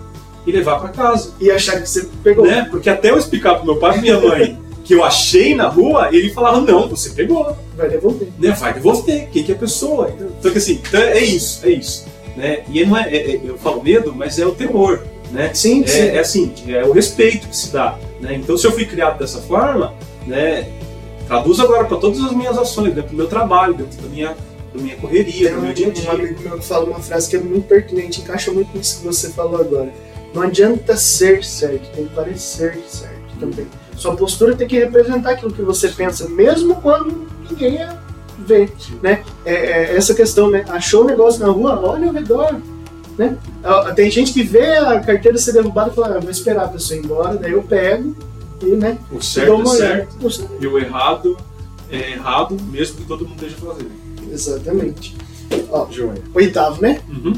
e levar para casa. E achar que você pegou. Né? Porque até eu explicar pro meu pai e minha mãe que eu achei na rua, ele falava, não, você pegou. Vai devolver. Né? Vai devolver. Quem que é a pessoa? Então, assim, então é isso, é isso. Né? E não é, é, é, eu falo medo, mas é o temor. Né? Sim, é, sim. É assim, é o respeito que se dá. Né? Então, se eu fui criado dessa forma, né, traduz agora para todas as minhas ações, dentro do meu trabalho, dentro da minha, da minha correria, Tem do meu dia a dia. Um amigo meu que fala uma frase que é muito pertinente, encaixa muito nisso que você falou agora. Não adianta ser certo, tem que parecer certo também. Sua postura tem que representar aquilo que você pensa, mesmo quando ninguém vê, né? É, é, essa questão, né? Achou o negócio na rua, olha ao redor, né? Tem gente que vê a carteira ser derrubada e fala, ah, vou esperar a pessoa ir embora, daí eu pego e, né? O certo é certo e o errado é errado, mesmo que todo mundo esteja fazendo. Exatamente. Ó, Joia. Oitavo, né? Uhum.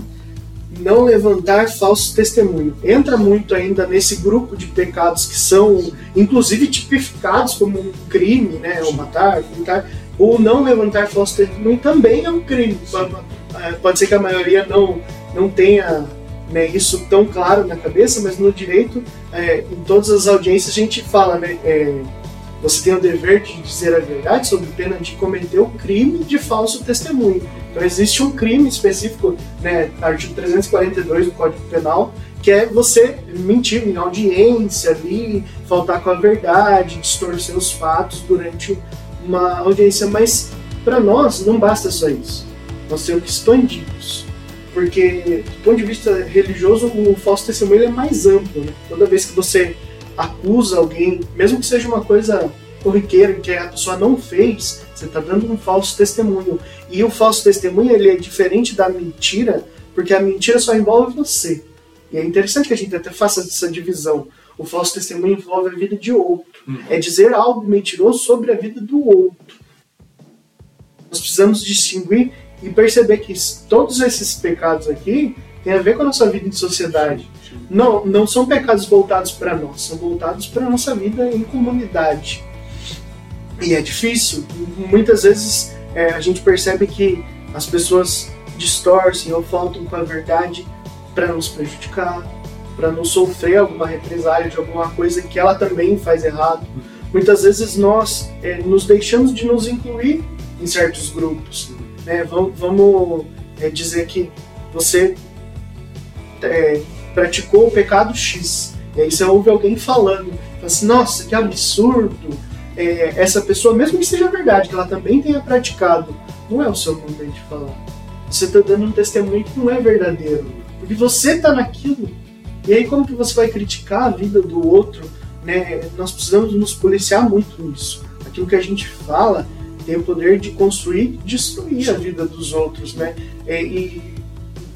Não levantar falso testemunho. Entra muito ainda nesse grupo de pecados que são, inclusive, tipificados como um crime, né? O matar, matar o não levantar falso testemunho também é um crime. É, pode ser que a maioria não, não tenha né, isso tão claro na cabeça, mas no direito, é, em todas as audiências, a gente fala, né? É, você tem o dever de dizer a verdade sob pena de cometer o crime de falso testemunho. Então existe um crime específico, né, artigo 342 do Código Penal, que é você mentir em audiência ali, faltar com a verdade, distorcer os fatos durante uma audiência, mas para nós não basta só isso. Nós temos que expandir isso. Porque, do ponto de vista religioso, o falso testemunho é mais amplo. Né? Toda vez que você acusa alguém, mesmo que seja uma coisa corriqueira que a pessoa não fez, você está dando um falso testemunho. E o falso testemunho ele é diferente da mentira, porque a mentira só envolve você. E é interessante que a gente até faça essa divisão. O falso testemunho envolve a vida de outro. Uhum. É dizer algo mentiroso sobre a vida do outro. Nós precisamos distinguir e perceber que todos esses pecados aqui têm a ver com a nossa vida em sociedade. Não, não são pecados voltados para nós, são voltados para nossa vida em comunidade. E é difícil. Muitas vezes é, a gente percebe que as pessoas distorcem ou faltam com a verdade para nos prejudicar, para não sofrer alguma represália de alguma coisa que ela também faz errado. Muitas vezes nós é, nos deixamos de nos incluir em certos grupos. Né? Vamos, vamos é, dizer que você é, praticou o pecado X, e aí você ouve alguém falando, fala assim, nossa, que absurdo, é, essa pessoa, mesmo que seja verdade, que ela também tenha praticado, não é o seu momento de falar. Você está dando um testemunho que não é verdadeiro, porque você está naquilo. E aí como que você vai criticar a vida do outro? Né? Nós precisamos nos policiar muito nisso. Aquilo que a gente fala tem o poder de construir e destruir a vida dos outros, né? É, e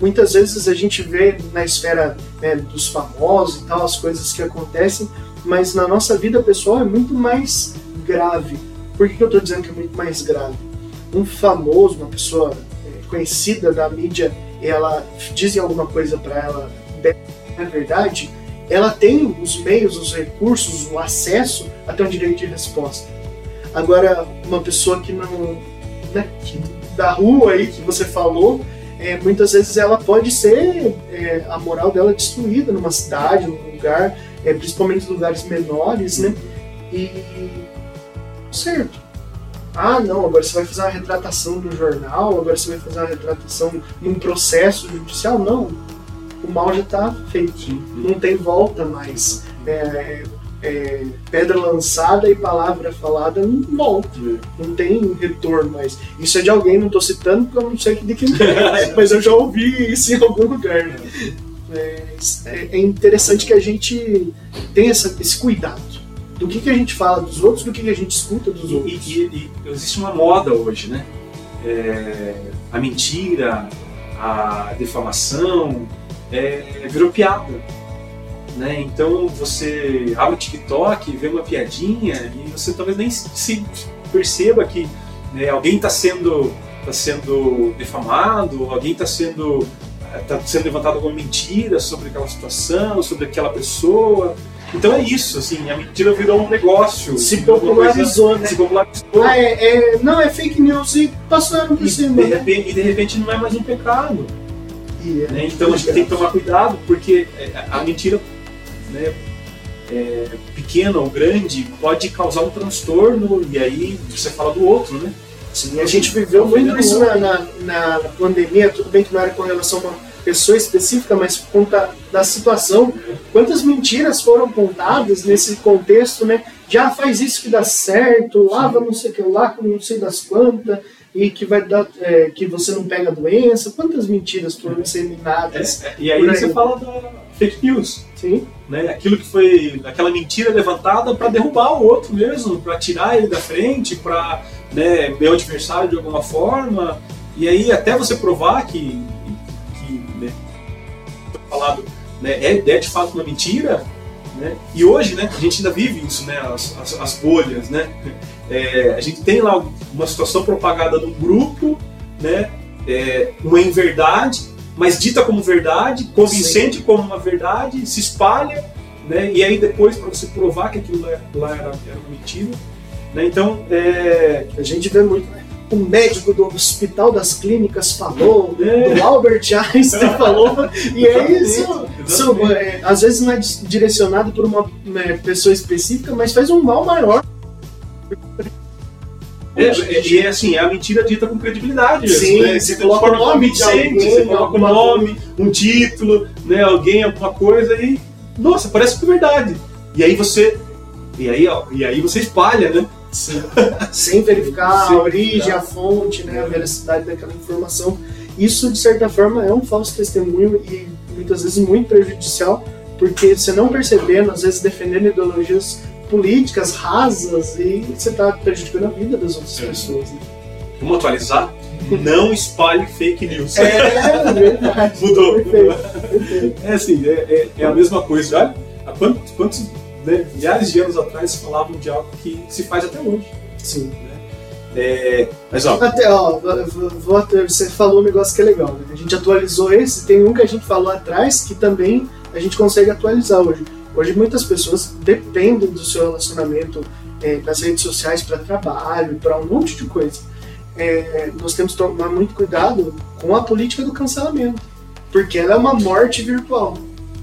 muitas vezes a gente vê na esfera né, dos famosos e tal as coisas que acontecem, mas na nossa vida pessoal é muito mais grave. Por que eu estou dizendo que é muito mais grave? Um famoso, uma pessoa é, conhecida da mídia, ela diz alguma coisa para ela, na verdade, ela tem os meios, os recursos, o acesso até um direito de resposta. Agora, uma pessoa que não. Né, que, da rua aí que você falou, é, muitas vezes ela pode ser é, a moral dela destruída numa cidade, num lugar, é, principalmente em lugares menores, né? E. certo. Ah, não, agora você vai fazer uma retratação no jornal, agora você vai fazer uma retratação num processo judicial. Não o mal já está feito, não tem volta mais. É, é, pedra lançada e palavra falada não volta, não tem retorno mais. Isso é de alguém, não estou citando porque eu não sei de quem é, mas eu já ouvi isso em algum lugar. Né? É, é, interessante que a gente tenha essa, esse cuidado do que, que a gente fala dos outros, do que, que a gente escuta dos e, outros. E, e, e, existe uma moda hoje, né? É, a mentira, a defamação, é, virou piada. Né? Então você abre o TikTok, vê uma piadinha e você talvez nem se perceba que né, alguém está sendo, tá sendo defamado, alguém está sendo, tá sendo levantado alguma mentira sobre aquela situação, sobre aquela pessoa. Então é isso, assim, a mentira virou um negócio. Se popularizou, coisa, né? Se popularizou. Ah, é, é, não, é fake news e passaram por e cima. De repente, e de repente não é mais um pecado. Né? Então a gente tem que tomar cuidado, porque é, a mentira né, é, pequena ou grande pode causar um transtorno e aí você fala do outro, né? Sim, a gente viveu muito isso na, na, na, pandemia, tudo bem que não era com relação a uma pessoa específica, mas por conta da situação, quantas mentiras foram contadas nesse contexto, né? Já faz isso que dá certo, lava não sei o que lá, não sei das quantas, e que vai dar é, que você não pega a doença. Quantas mentiras foram disseminadas? É, é, e aí, aí, você fala da fake news. Sim. Né? Aquilo que foi aquela mentira levantada para derrubar o outro mesmo, para tirar ele da frente, para né, meu adversário de alguma forma. E aí até você provar que, que né, falado né, é, é de fato uma mentira, né? E hoje, né, a gente ainda vive isso, né, as, as, as bolhas, né? É, a gente tem lá uma situação propagada num grupo, né, é, uma inverdade, mas dita como verdade, convincente Sim. como uma verdade, se espalha, né, e aí depois para você provar que aquilo lá, era, era uma mentira. Né, então, é, a gente vê muito, né? o médico do Hospital das Clínicas falou, é. do Albert Einstein falou, e é isso. isso é, às vezes não é direcionado por uma né, pessoa específica, mas faz um mal maior. É, e é assim, é a mentira dita com credibilidade. Sim, né? você coloca o nome de alguém, você coloca um nome, um título, né, alguém, alguma coisa e. Nossa, parece que é verdade. E aí você. E aí, ó, e aí você espalha, né? Sem verificar Sem a origem, a fonte, né, a veracidade daquela informação. Isso, de certa forma, é um falso testemunho e muitas vezes muito prejudicial, porque você não percebendo, às vezes defendendo ideologias políticas rasas e você está prejudicando a vida das outras é. pessoas. Né? Vamos atualizar? Não espalhe fake news. É, é verdade. Mudou. Perfeito, perfeito. É assim, é, é, é, a mesma coisa. Olha, há quantos, quantos né, milhares de anos atrás falavam de algo que se faz até hoje. Sim. Né? É, mas ó. Até, ó, você falou um negócio que é legal, né? A gente atualizou esse, tem um que a gente falou atrás que também a gente consegue atualizar hoje. Hoje muitas pessoas dependem do seu relacionamento é, nas redes sociais para trabalho, para um monte de coisa. É, nós temos que tomar muito cuidado com a política do cancelamento, porque ela é uma morte virtual.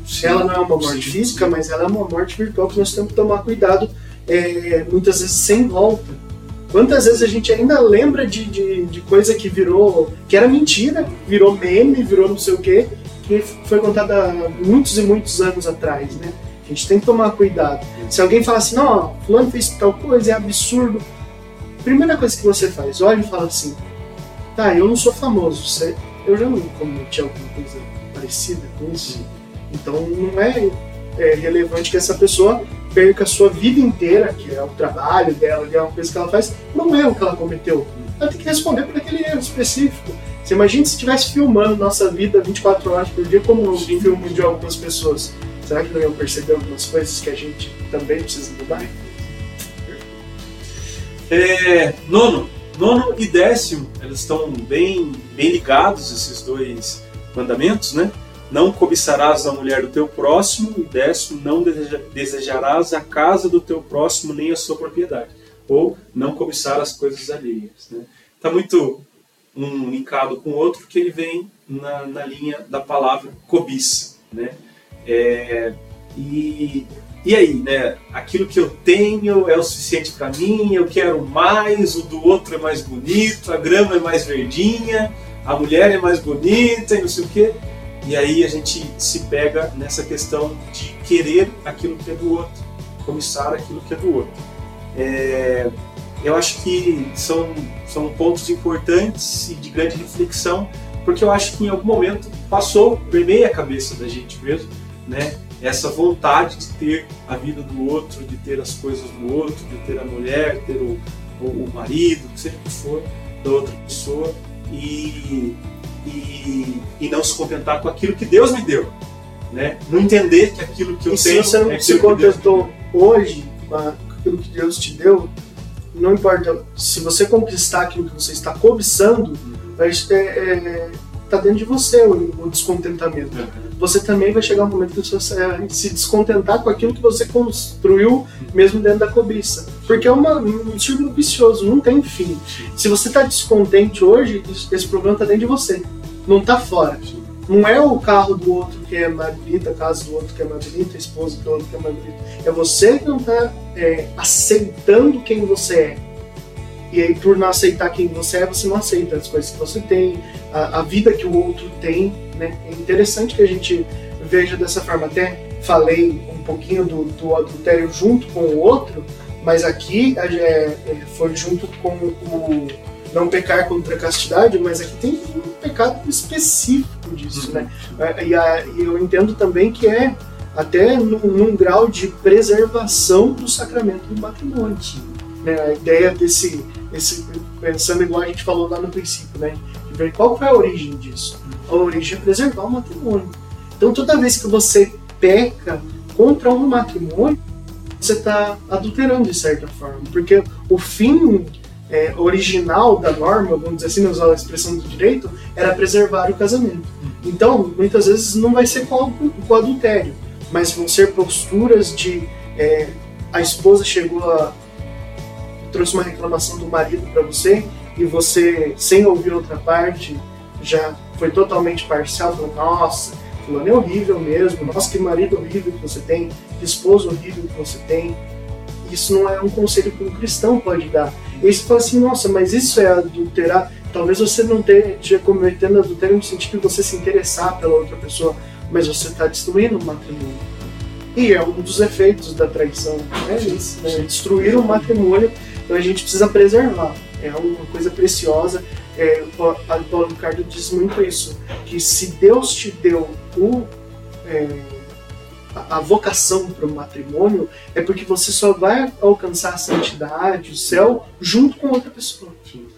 Sim, ela não é uma morte sim. física, mas ela é uma morte virtual que nós temos que tomar cuidado, é, muitas vezes sem volta. Quantas vezes a gente ainda lembra de, de, de, coisa que virou, que era mentira, virou meme, virou não sei o quê, que foi contada muitos e muitos anos atrás, né? A gente tem que tomar cuidado. Se alguém fala assim, não, fulano fez tal coisa, é absurdo. Primeira coisa que você faz, olha e fala assim, tá, eu não sou famoso, eu já não cometi alguma coisa parecida com isso. Então não é, é, relevante que essa pessoa perca a sua vida inteira, que é o trabalho dela, que é uma coisa que ela faz, não é o que ela cometeu. Ela tem que responder por aquele erro específico. Você imagina se estivesse filmando nossa vida 24 horas por dia como um filme de algumas pessoas. Será que não iam perceber algumas coisas que a gente também precisa mudar? É, nono, nono e décimo, eles estão bem, bem ligados, esses dois mandamentos, né? Não cobiçarás a mulher do teu próximo, e décimo, não desejarás a casa do teu próximo nem a sua propriedade. Ou não cobiçar as coisas alheias. Está né? Tá muito um linkado com o outro que ele vem na, na linha da palavra cobiça. Né? É, e, e aí, né? Aquilo que eu tenho é o suficiente para mim, eu quero mais, o do outro é mais bonito, a grama é mais verdinha, a mulher é mais bonita e não sei o quê. E aí a gente se pega nessa questão de querer aquilo que é do outro, comissar aquilo que é do outro. É, eu acho que são, são pontos importantes e de grande reflexão, porque eu acho que em algum momento passou, permeia a cabeça da gente mesmo, né? Essa vontade de ter a vida do outro, de ter as coisas do outro, de ter a mulher, ter o, o, o marido, seja o que for, da outra pessoa. E e, e não se contentar com aquilo que Deus me deu. Né? Não entender que aquilo que eu e tenho. Se você não é se contentou hoje com aquilo que Deus te deu, não importa. Se você conquistar aquilo que você está cobiçando, uhum. está é, é, dentro de você o, o descontentamento. Uhum. Você também vai chegar um momento que você vai se descontentar com aquilo que você construiu, mesmo dentro da cobiça. Porque é uma, um círculo vicioso, não tem fim. Se você está descontente hoje, esse problema está dentro de você, não está fora. Não é o carro do outro que é mais bonito, a casa do outro que é mais bonita, a esposa do outro que é mais bonita. É você que não está é, aceitando quem você é. E aí, por não aceitar quem você é, você não aceita as coisas que você tem, a, a vida que o outro tem. Né? É interessante que a gente veja dessa forma. Até falei um pouquinho do, do adultério junto com o outro, mas aqui é, é, foi junto com o, não pecar contra a castidade, mas aqui tem um pecado específico disso, né? E, a, e eu entendo também que é até num, num, grau de preservação do sacramento do matrimônio. Né? A ideia desse, esse, pensando igual a gente falou lá no princípio, né? De ver qual foi a origem disso. A origem é preservar o matrimônio. Então toda vez que você peca contra um matrimônio, você está adulterando de certa forma, porque o fim é, original da norma, vamos dizer assim, usar a expressão do direito, era preservar o casamento. Então, muitas vezes não vai ser com o adultério, mas vão ser posturas de é, a esposa chegou a trouxe uma reclamação do marido para você e você, sem ouvir outra parte, já foi totalmente parcial, falou, nossa, fulano é horrível mesmo, nossa, que marido horrível que você tem, que esposo horrível que você tem. Isso não é um conselho que um cristão pode dar. E você fala assim, nossa, mas isso é adulterar. Talvez você não esteja cometendo adultério no sentido de você se interessar pela outra pessoa, mas você está destruindo o matrimônio. E é um dos efeitos da traição, é isso, né? Destruir o matrimônio, então a gente precisa preservar. É uma coisa preciosa. É, o Paulo Ricardo diz muito isso, que se Deus te deu o, é, a, vocação para o matrimônio, é porque você só vai alcançar a santidade, o céu, junto com outra pessoa.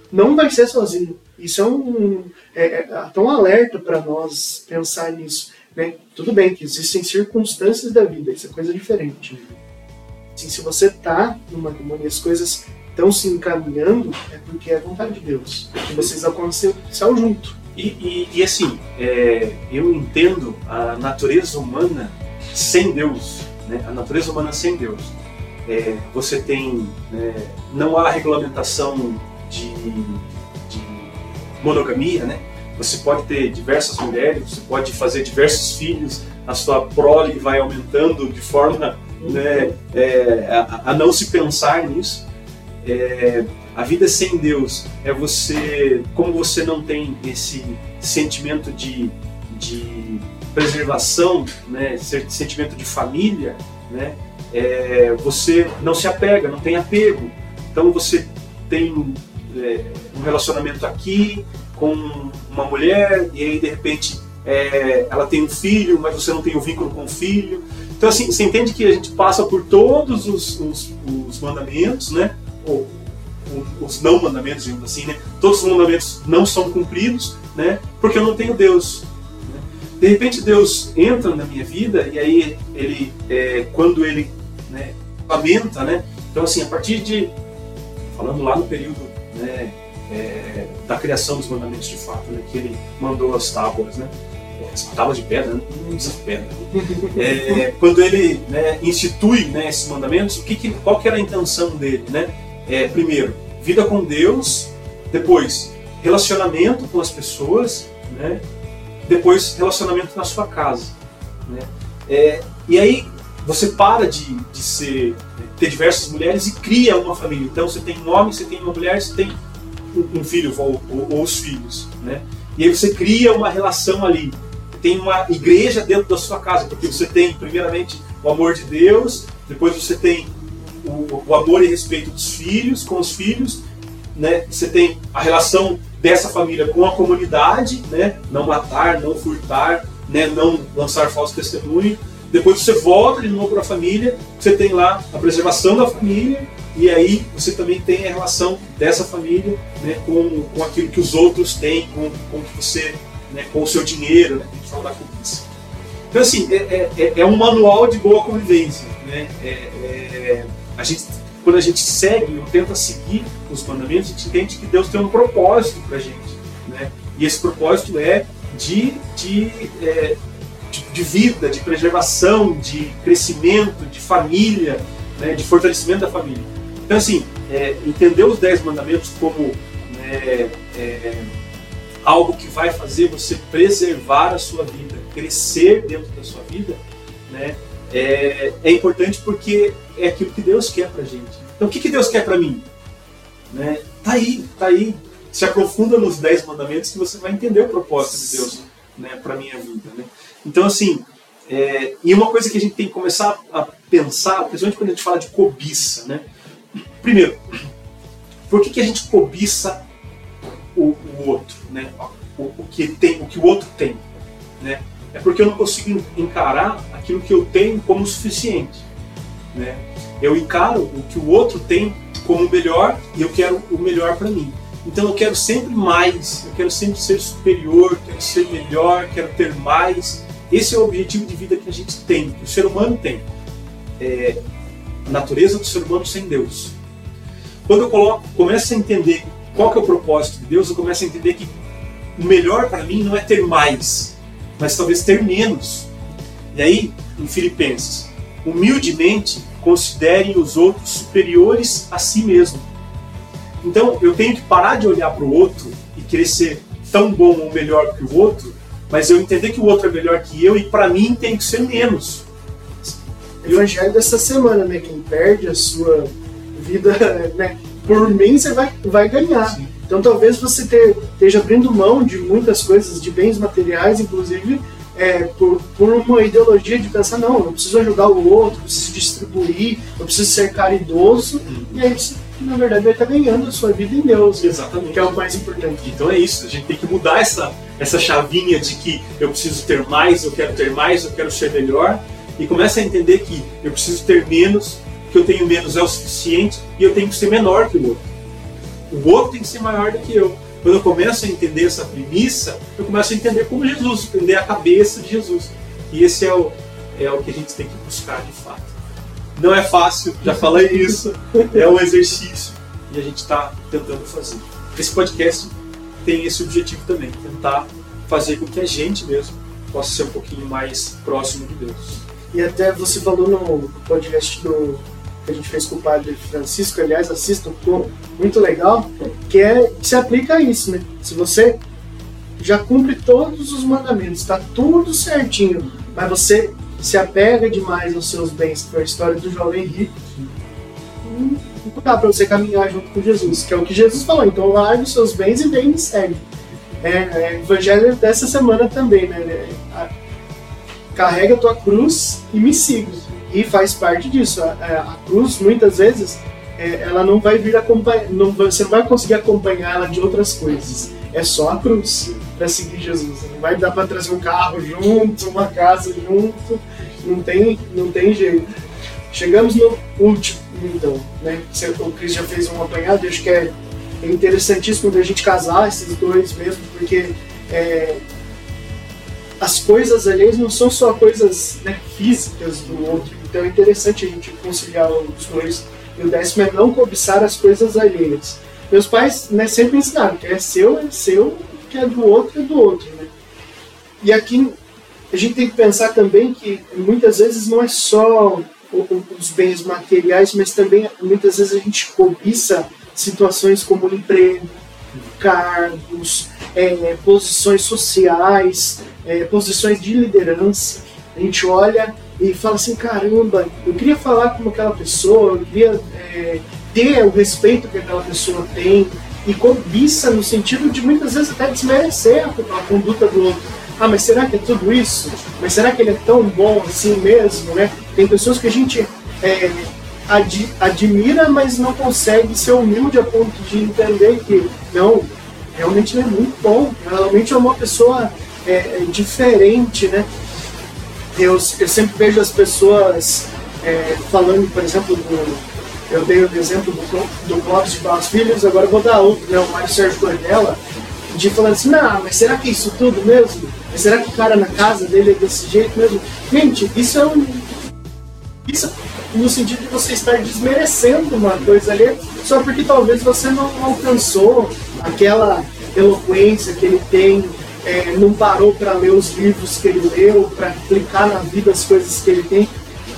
Não vai ser sozinho. Isso é um, é, é, é tão alerta para nós pensar nisso. Né? Tudo bem que existem circunstâncias da vida, isso é coisa diferente. Assim, se você está no matrimônio e as coisas estão se encaminhando, é porque é vontade de Deus. Que vocês alcancem junto. E, e, e assim, é, eu entendo a natureza humana sem Deus, né? a natureza humana sem Deus. É, você tem, né, não há regulamentação de, de, monogamia, né? Você pode ter diversas mulheres, você pode fazer diversos filhos, a sua prole vai aumentando de forma né, é, a, a, não se pensar nisso. É, a vida sem Deus é você, como você não tem esse sentimento de, de preservação, né, sentimento de família, né, é, você não se apega, não tem apego. Então você tem é, um relacionamento aqui com uma mulher e aí de repente é, ela tem um filho, mas você não tem o um vínculo com o filho. Então assim, você entende que a gente passa por todos os, os, os mandamentos, né? Ou, os não mandamentos, digamos assim, né? Todos os mandamentos não são cumpridos, né? Porque eu não tenho Deus. Né? De repente Deus entra na minha vida e aí ele, é, quando ele né, lamenta, né? Então assim, a partir de, falando lá no período, né? É, da criação dos mandamentos de fato, né? Que ele mandou as tábuas, né? As tábuas de pedra, né? não precisa pedra. É, quando ele né, institui né, esses mandamentos, o que, que, qual que era a intenção dele, né? É, primeiro, vida com Deus, depois relacionamento com as pessoas, né? depois relacionamento na sua casa. Né? É, e aí você para de, de ser, ter diversas mulheres e cria uma família. Então você tem um homem, você tem uma mulher, você tem um, um filho ou, ou, ou, os filhos. Né? E aí você cria uma relação ali. Tem uma igreja dentro da sua casa, porque você tem, primeiramente, o amor de Deus, depois você tem o, o amor e respeito dos filhos, com os filhos, né? Você tem a relação dessa família com a comunidade, né? Não matar, não furtar, né? Não lançar falso testemunho. Depois você volta de novo para a família, você tem lá a preservação da família e aí você também tem a relação dessa família né, com, com aquilo que os outros têm, com, com que você, né, com o seu dinheiro, né, a fala da cobiça. Então assim, é, é, é, é um manual de boa convivência. Né? É, é a gente, quando a gente segue ou tenta seguir os mandamentos, a gente entende que Deus tem um propósito para a gente. Né? E esse propósito é de, é, de, de, vida, de preservação, de crescimento, de família, né? de fortalecimento da família. Então, assim, entender os Dez Mandamentos como né, algo que vai fazer você preservar a sua vida, crescer dentro da sua vida, né? é, é importante porque é aquilo que Deus quer pra gente. Então o que, que Deus quer pra mim? Né? Tá aí, tá aí. Se aprofunda nos dez mandamentos que você vai entender o propósito de Deus né, pra minha vida. Né? Então assim, é, e uma coisa que a gente tem que começar a pensar, principalmente quando a gente fala de cobiça, né? Primeiro, por que, que a gente cobiça o, o outro, né? O, o, que tem, o que o outro tem, né? É porque eu não consigo encarar aquilo que eu tenho como suficiente, né? Eu encaro o que o outro tem como melhor e eu quero o melhor para mim. Então eu quero sempre mais, eu quero sempre ser superior, quero ser melhor, quero ter mais. Esse é o objetivo de vida que a gente tem, que o ser humano tem. É a natureza do ser humano sem Deus. Quando eu coloco, começo a entender qual que é o propósito de Deus, eu começo a entender que o melhor para mim não é ter mais, mas talvez ter menos. E aí, em Filipenses, humildemente considerem os outros superiores a si mesmo. Então, eu tenho que parar de olhar para o outro e querer ser tão bom ou melhor que o outro, mas eu entender que o outro é melhor que eu e para mim tem que ser menos. Evangelho dessa semana, né? Quem perde a sua vida, né? Por mim você vai, vai ganhar. Sim. Então talvez você te, esteja abrindo mão de muitas coisas, de bens materiais, inclusive, é, por, por uma ideologia de pensar, não, eu preciso ajudar o outro, eu preciso distribuir, eu preciso ser caridoso, uhum. e aí você, na verdade, vai estar ganhando a sua vida em Deus. Exatamente. Que é o mais importante. Então é isso, a gente tem que mudar essa, essa chavinha de que eu preciso ter mais, eu quero ter mais, eu quero ser melhor, e começa a entender que eu preciso ter menos, que eu tenho menos é o suficiente e eu tenho que ser menor que o outro. O outro tem que ser maior do que eu. Quando eu começo a entender essa premissa, eu começo a entender como Jesus, entender a cabeça de Jesus. E esse é o, é o que a gente tem que buscar de fato. Não é fácil, já falei isso, é um exercício e a gente está tentando fazer. Esse podcast tem esse objetivo também, tentar fazer com que a gente mesmo possa ser um pouquinho mais próximo de Deus. E até você falou no podcast do, que a gente fez com o padre Francisco, aliás, assistam, ficou muito legal, que é se aplica a isso, né? Se você já cumpre todos os mandamentos, está tudo certinho, mas você se apega demais aos seus bens, que foi a história do jovem rico, não dá para você caminhar junto com Jesus, que é o que Jesus falou. Então largue os seus bens e vem e me segue. É, é, evangelho dessa semana também, né? É, carrega a tua cruz e me siga. E faz parte disso. A, a cruz, muitas vezes, é, ela não vai vir acompanhar, você não vai conseguir acompanhar ela de outras coisas. É só a cruz para seguir Jesus. Não vai dar para trazer um carro junto, uma casa junto. Não tem, não tem jeito. Chegamos no último, então, né? O Cris já fez um apanhado, acho que é interessantíssimo da gente casar esses dois mesmo, porque é, as coisas alheias não são só coisas né, físicas do outro. Então é interessante a gente conciliar os dois. E o décimo é não cobiçar as coisas alheias. Meus pais né, sempre ensinaram que é seu, é seu, que é do outro, é do outro. Né? E aqui a gente tem que pensar também que muitas vezes não é só os bens materiais, mas também muitas vezes a gente cobiça situações como emprego, cargos, é, posições sociais, é, posições de liderança. A gente olha e fala assim: caramba, eu queria falar com aquela pessoa, eu queria é, ter o respeito que aquela pessoa tem, e cobiça no sentido de muitas vezes até desmerecer a, conduta do outro. Ah, mas será que é tudo isso? Mas será que ele é tão bom assim mesmo, né? Tem pessoas que a gente é, ad, admira, mas não consegue ser humilde a ponto de entender que não, realmente ele é muito bom. Realmente é uma pessoa é, diferente, né? Eu, eu sempre vejo as pessoas é, falando, por exemplo, do, eu dei o exemplo do, do Clóvis de Barros Filhos, agora vou dar outro, né, o Mário Sérgio Cornella, de falando assim, não, mas será que é isso tudo mesmo? Mas será que o cara na casa dele é desse jeito mesmo? Gente, isso é um. Isso no sentido de você estar desmerecendo uma coisa ali, só porque talvez você não alcançou aquela eloquência que ele tem, é, não parou para ler os livros que ele leu, para aplicar na vida as coisas que ele tem.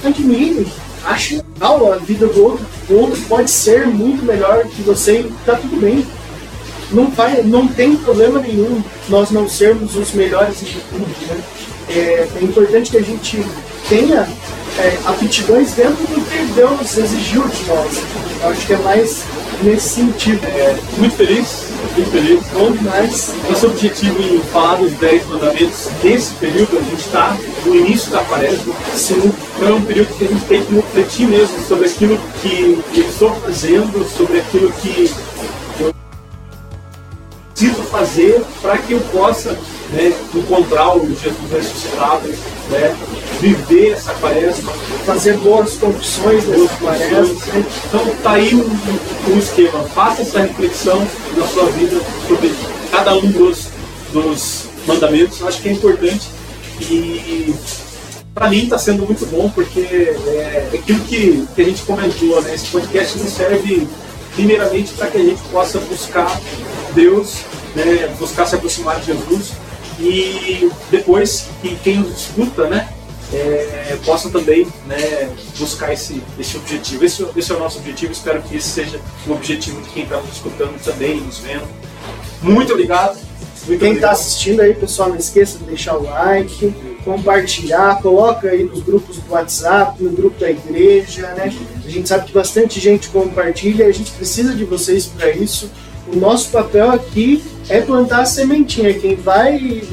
Admire, ache legal a vida do outro. O outro pode ser muito melhor que você e tá tudo bem. Não, vai, não tem problema nenhum nós não sermos os melhores de tudo. Né? É, é importante que a gente tenha é, aptidões dentro do que Deus exigiu de nós. Eu acho que é mais nesse sentido. É, muito feliz, muito feliz. Bom demais. Nosso objetivo em falar dos 10 mandamentos nesse período, a gente está no início da quaresma. Sim. Então é um período que a gente tem que refletir mesmo sobre aquilo que eu estou fazendo, sobre aquilo que preciso fazer para que eu possa né, encontrar o Jesus ressuscitado, né, viver essa quaresma, fazer boas confissões boas quaresmas. Né? Então tá aí um, um, esquema. Faça essa reflexão na sua vida sobre cada um dos, dos mandamentos. Acho que é importante e para mim está sendo muito bom porque é, é aquilo que, que a gente comentou, né? Esse podcast serve primeiramente para que a gente possa buscar Deus, né? buscar se aproximar de Jesus e depois que quem nos escuta, né? É, possa também né, buscar esse, esse objetivo. Esse, esse é o nosso objetivo. Espero que esse seja o objetivo de quem está nos escutando também, nos vendo. Muito obrigado. Muito quem está assistindo aí, pessoal, não esqueça de deixar o like, compartilhar, coloca aí nos grupos do WhatsApp, no grupo da igreja, né? A gente sabe que bastante gente compartilha, a gente precisa de vocês para isso. O nosso papel aqui é plantar a sementinha. Quem vai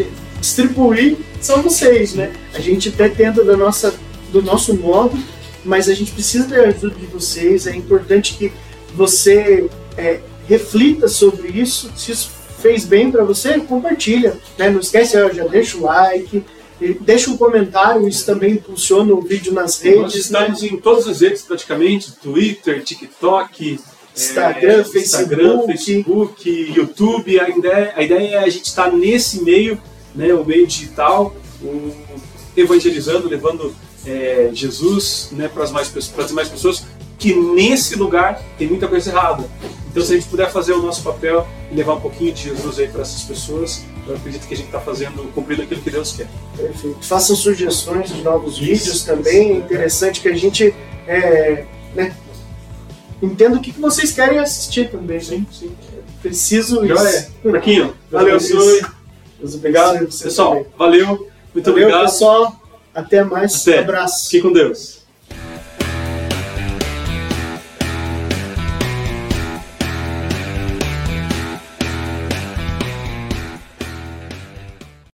distribuir são vocês, né? A gente até tenta da nossa, do nosso modo, mas a gente precisa da ajuda de vocês. É importante que você é, reflita sobre isso. Se isso fez bem para você, compartilha. Né? Não esquece, ó, já deixa o like, deixa um comentário, isso também impulsiona o vídeo nas redes. Nós estamos né? em todas as redes praticamente, Twitter, TikTok, Instagram, é, Facebook, Instagram, Facebook, YouTube. A ideia, a ideia é a gente estar nesse meio, né, o meio digital, o, evangelizando, levando é, Jesus né, para as mais, mais pessoas, que nesse lugar tem muita coisa errada. Então, se a gente puder fazer o nosso papel e levar um pouquinho de Jesus aí para essas pessoas, eu acredito que a gente está fazendo, cumprindo aquilo que Deus quer. Perfeito. Façam sugestões de novos vídeos também. É interessante que a gente é, né, entenda o que, que vocês querem assistir também. Né? Sim, sim. Preciso Joia. isso. Marquinho, valeu. Deus obrigado. Pessoal, valeu. Muito valeu, obrigado. pessoal. Até mais. Até. Um abraço. Fique com Deus.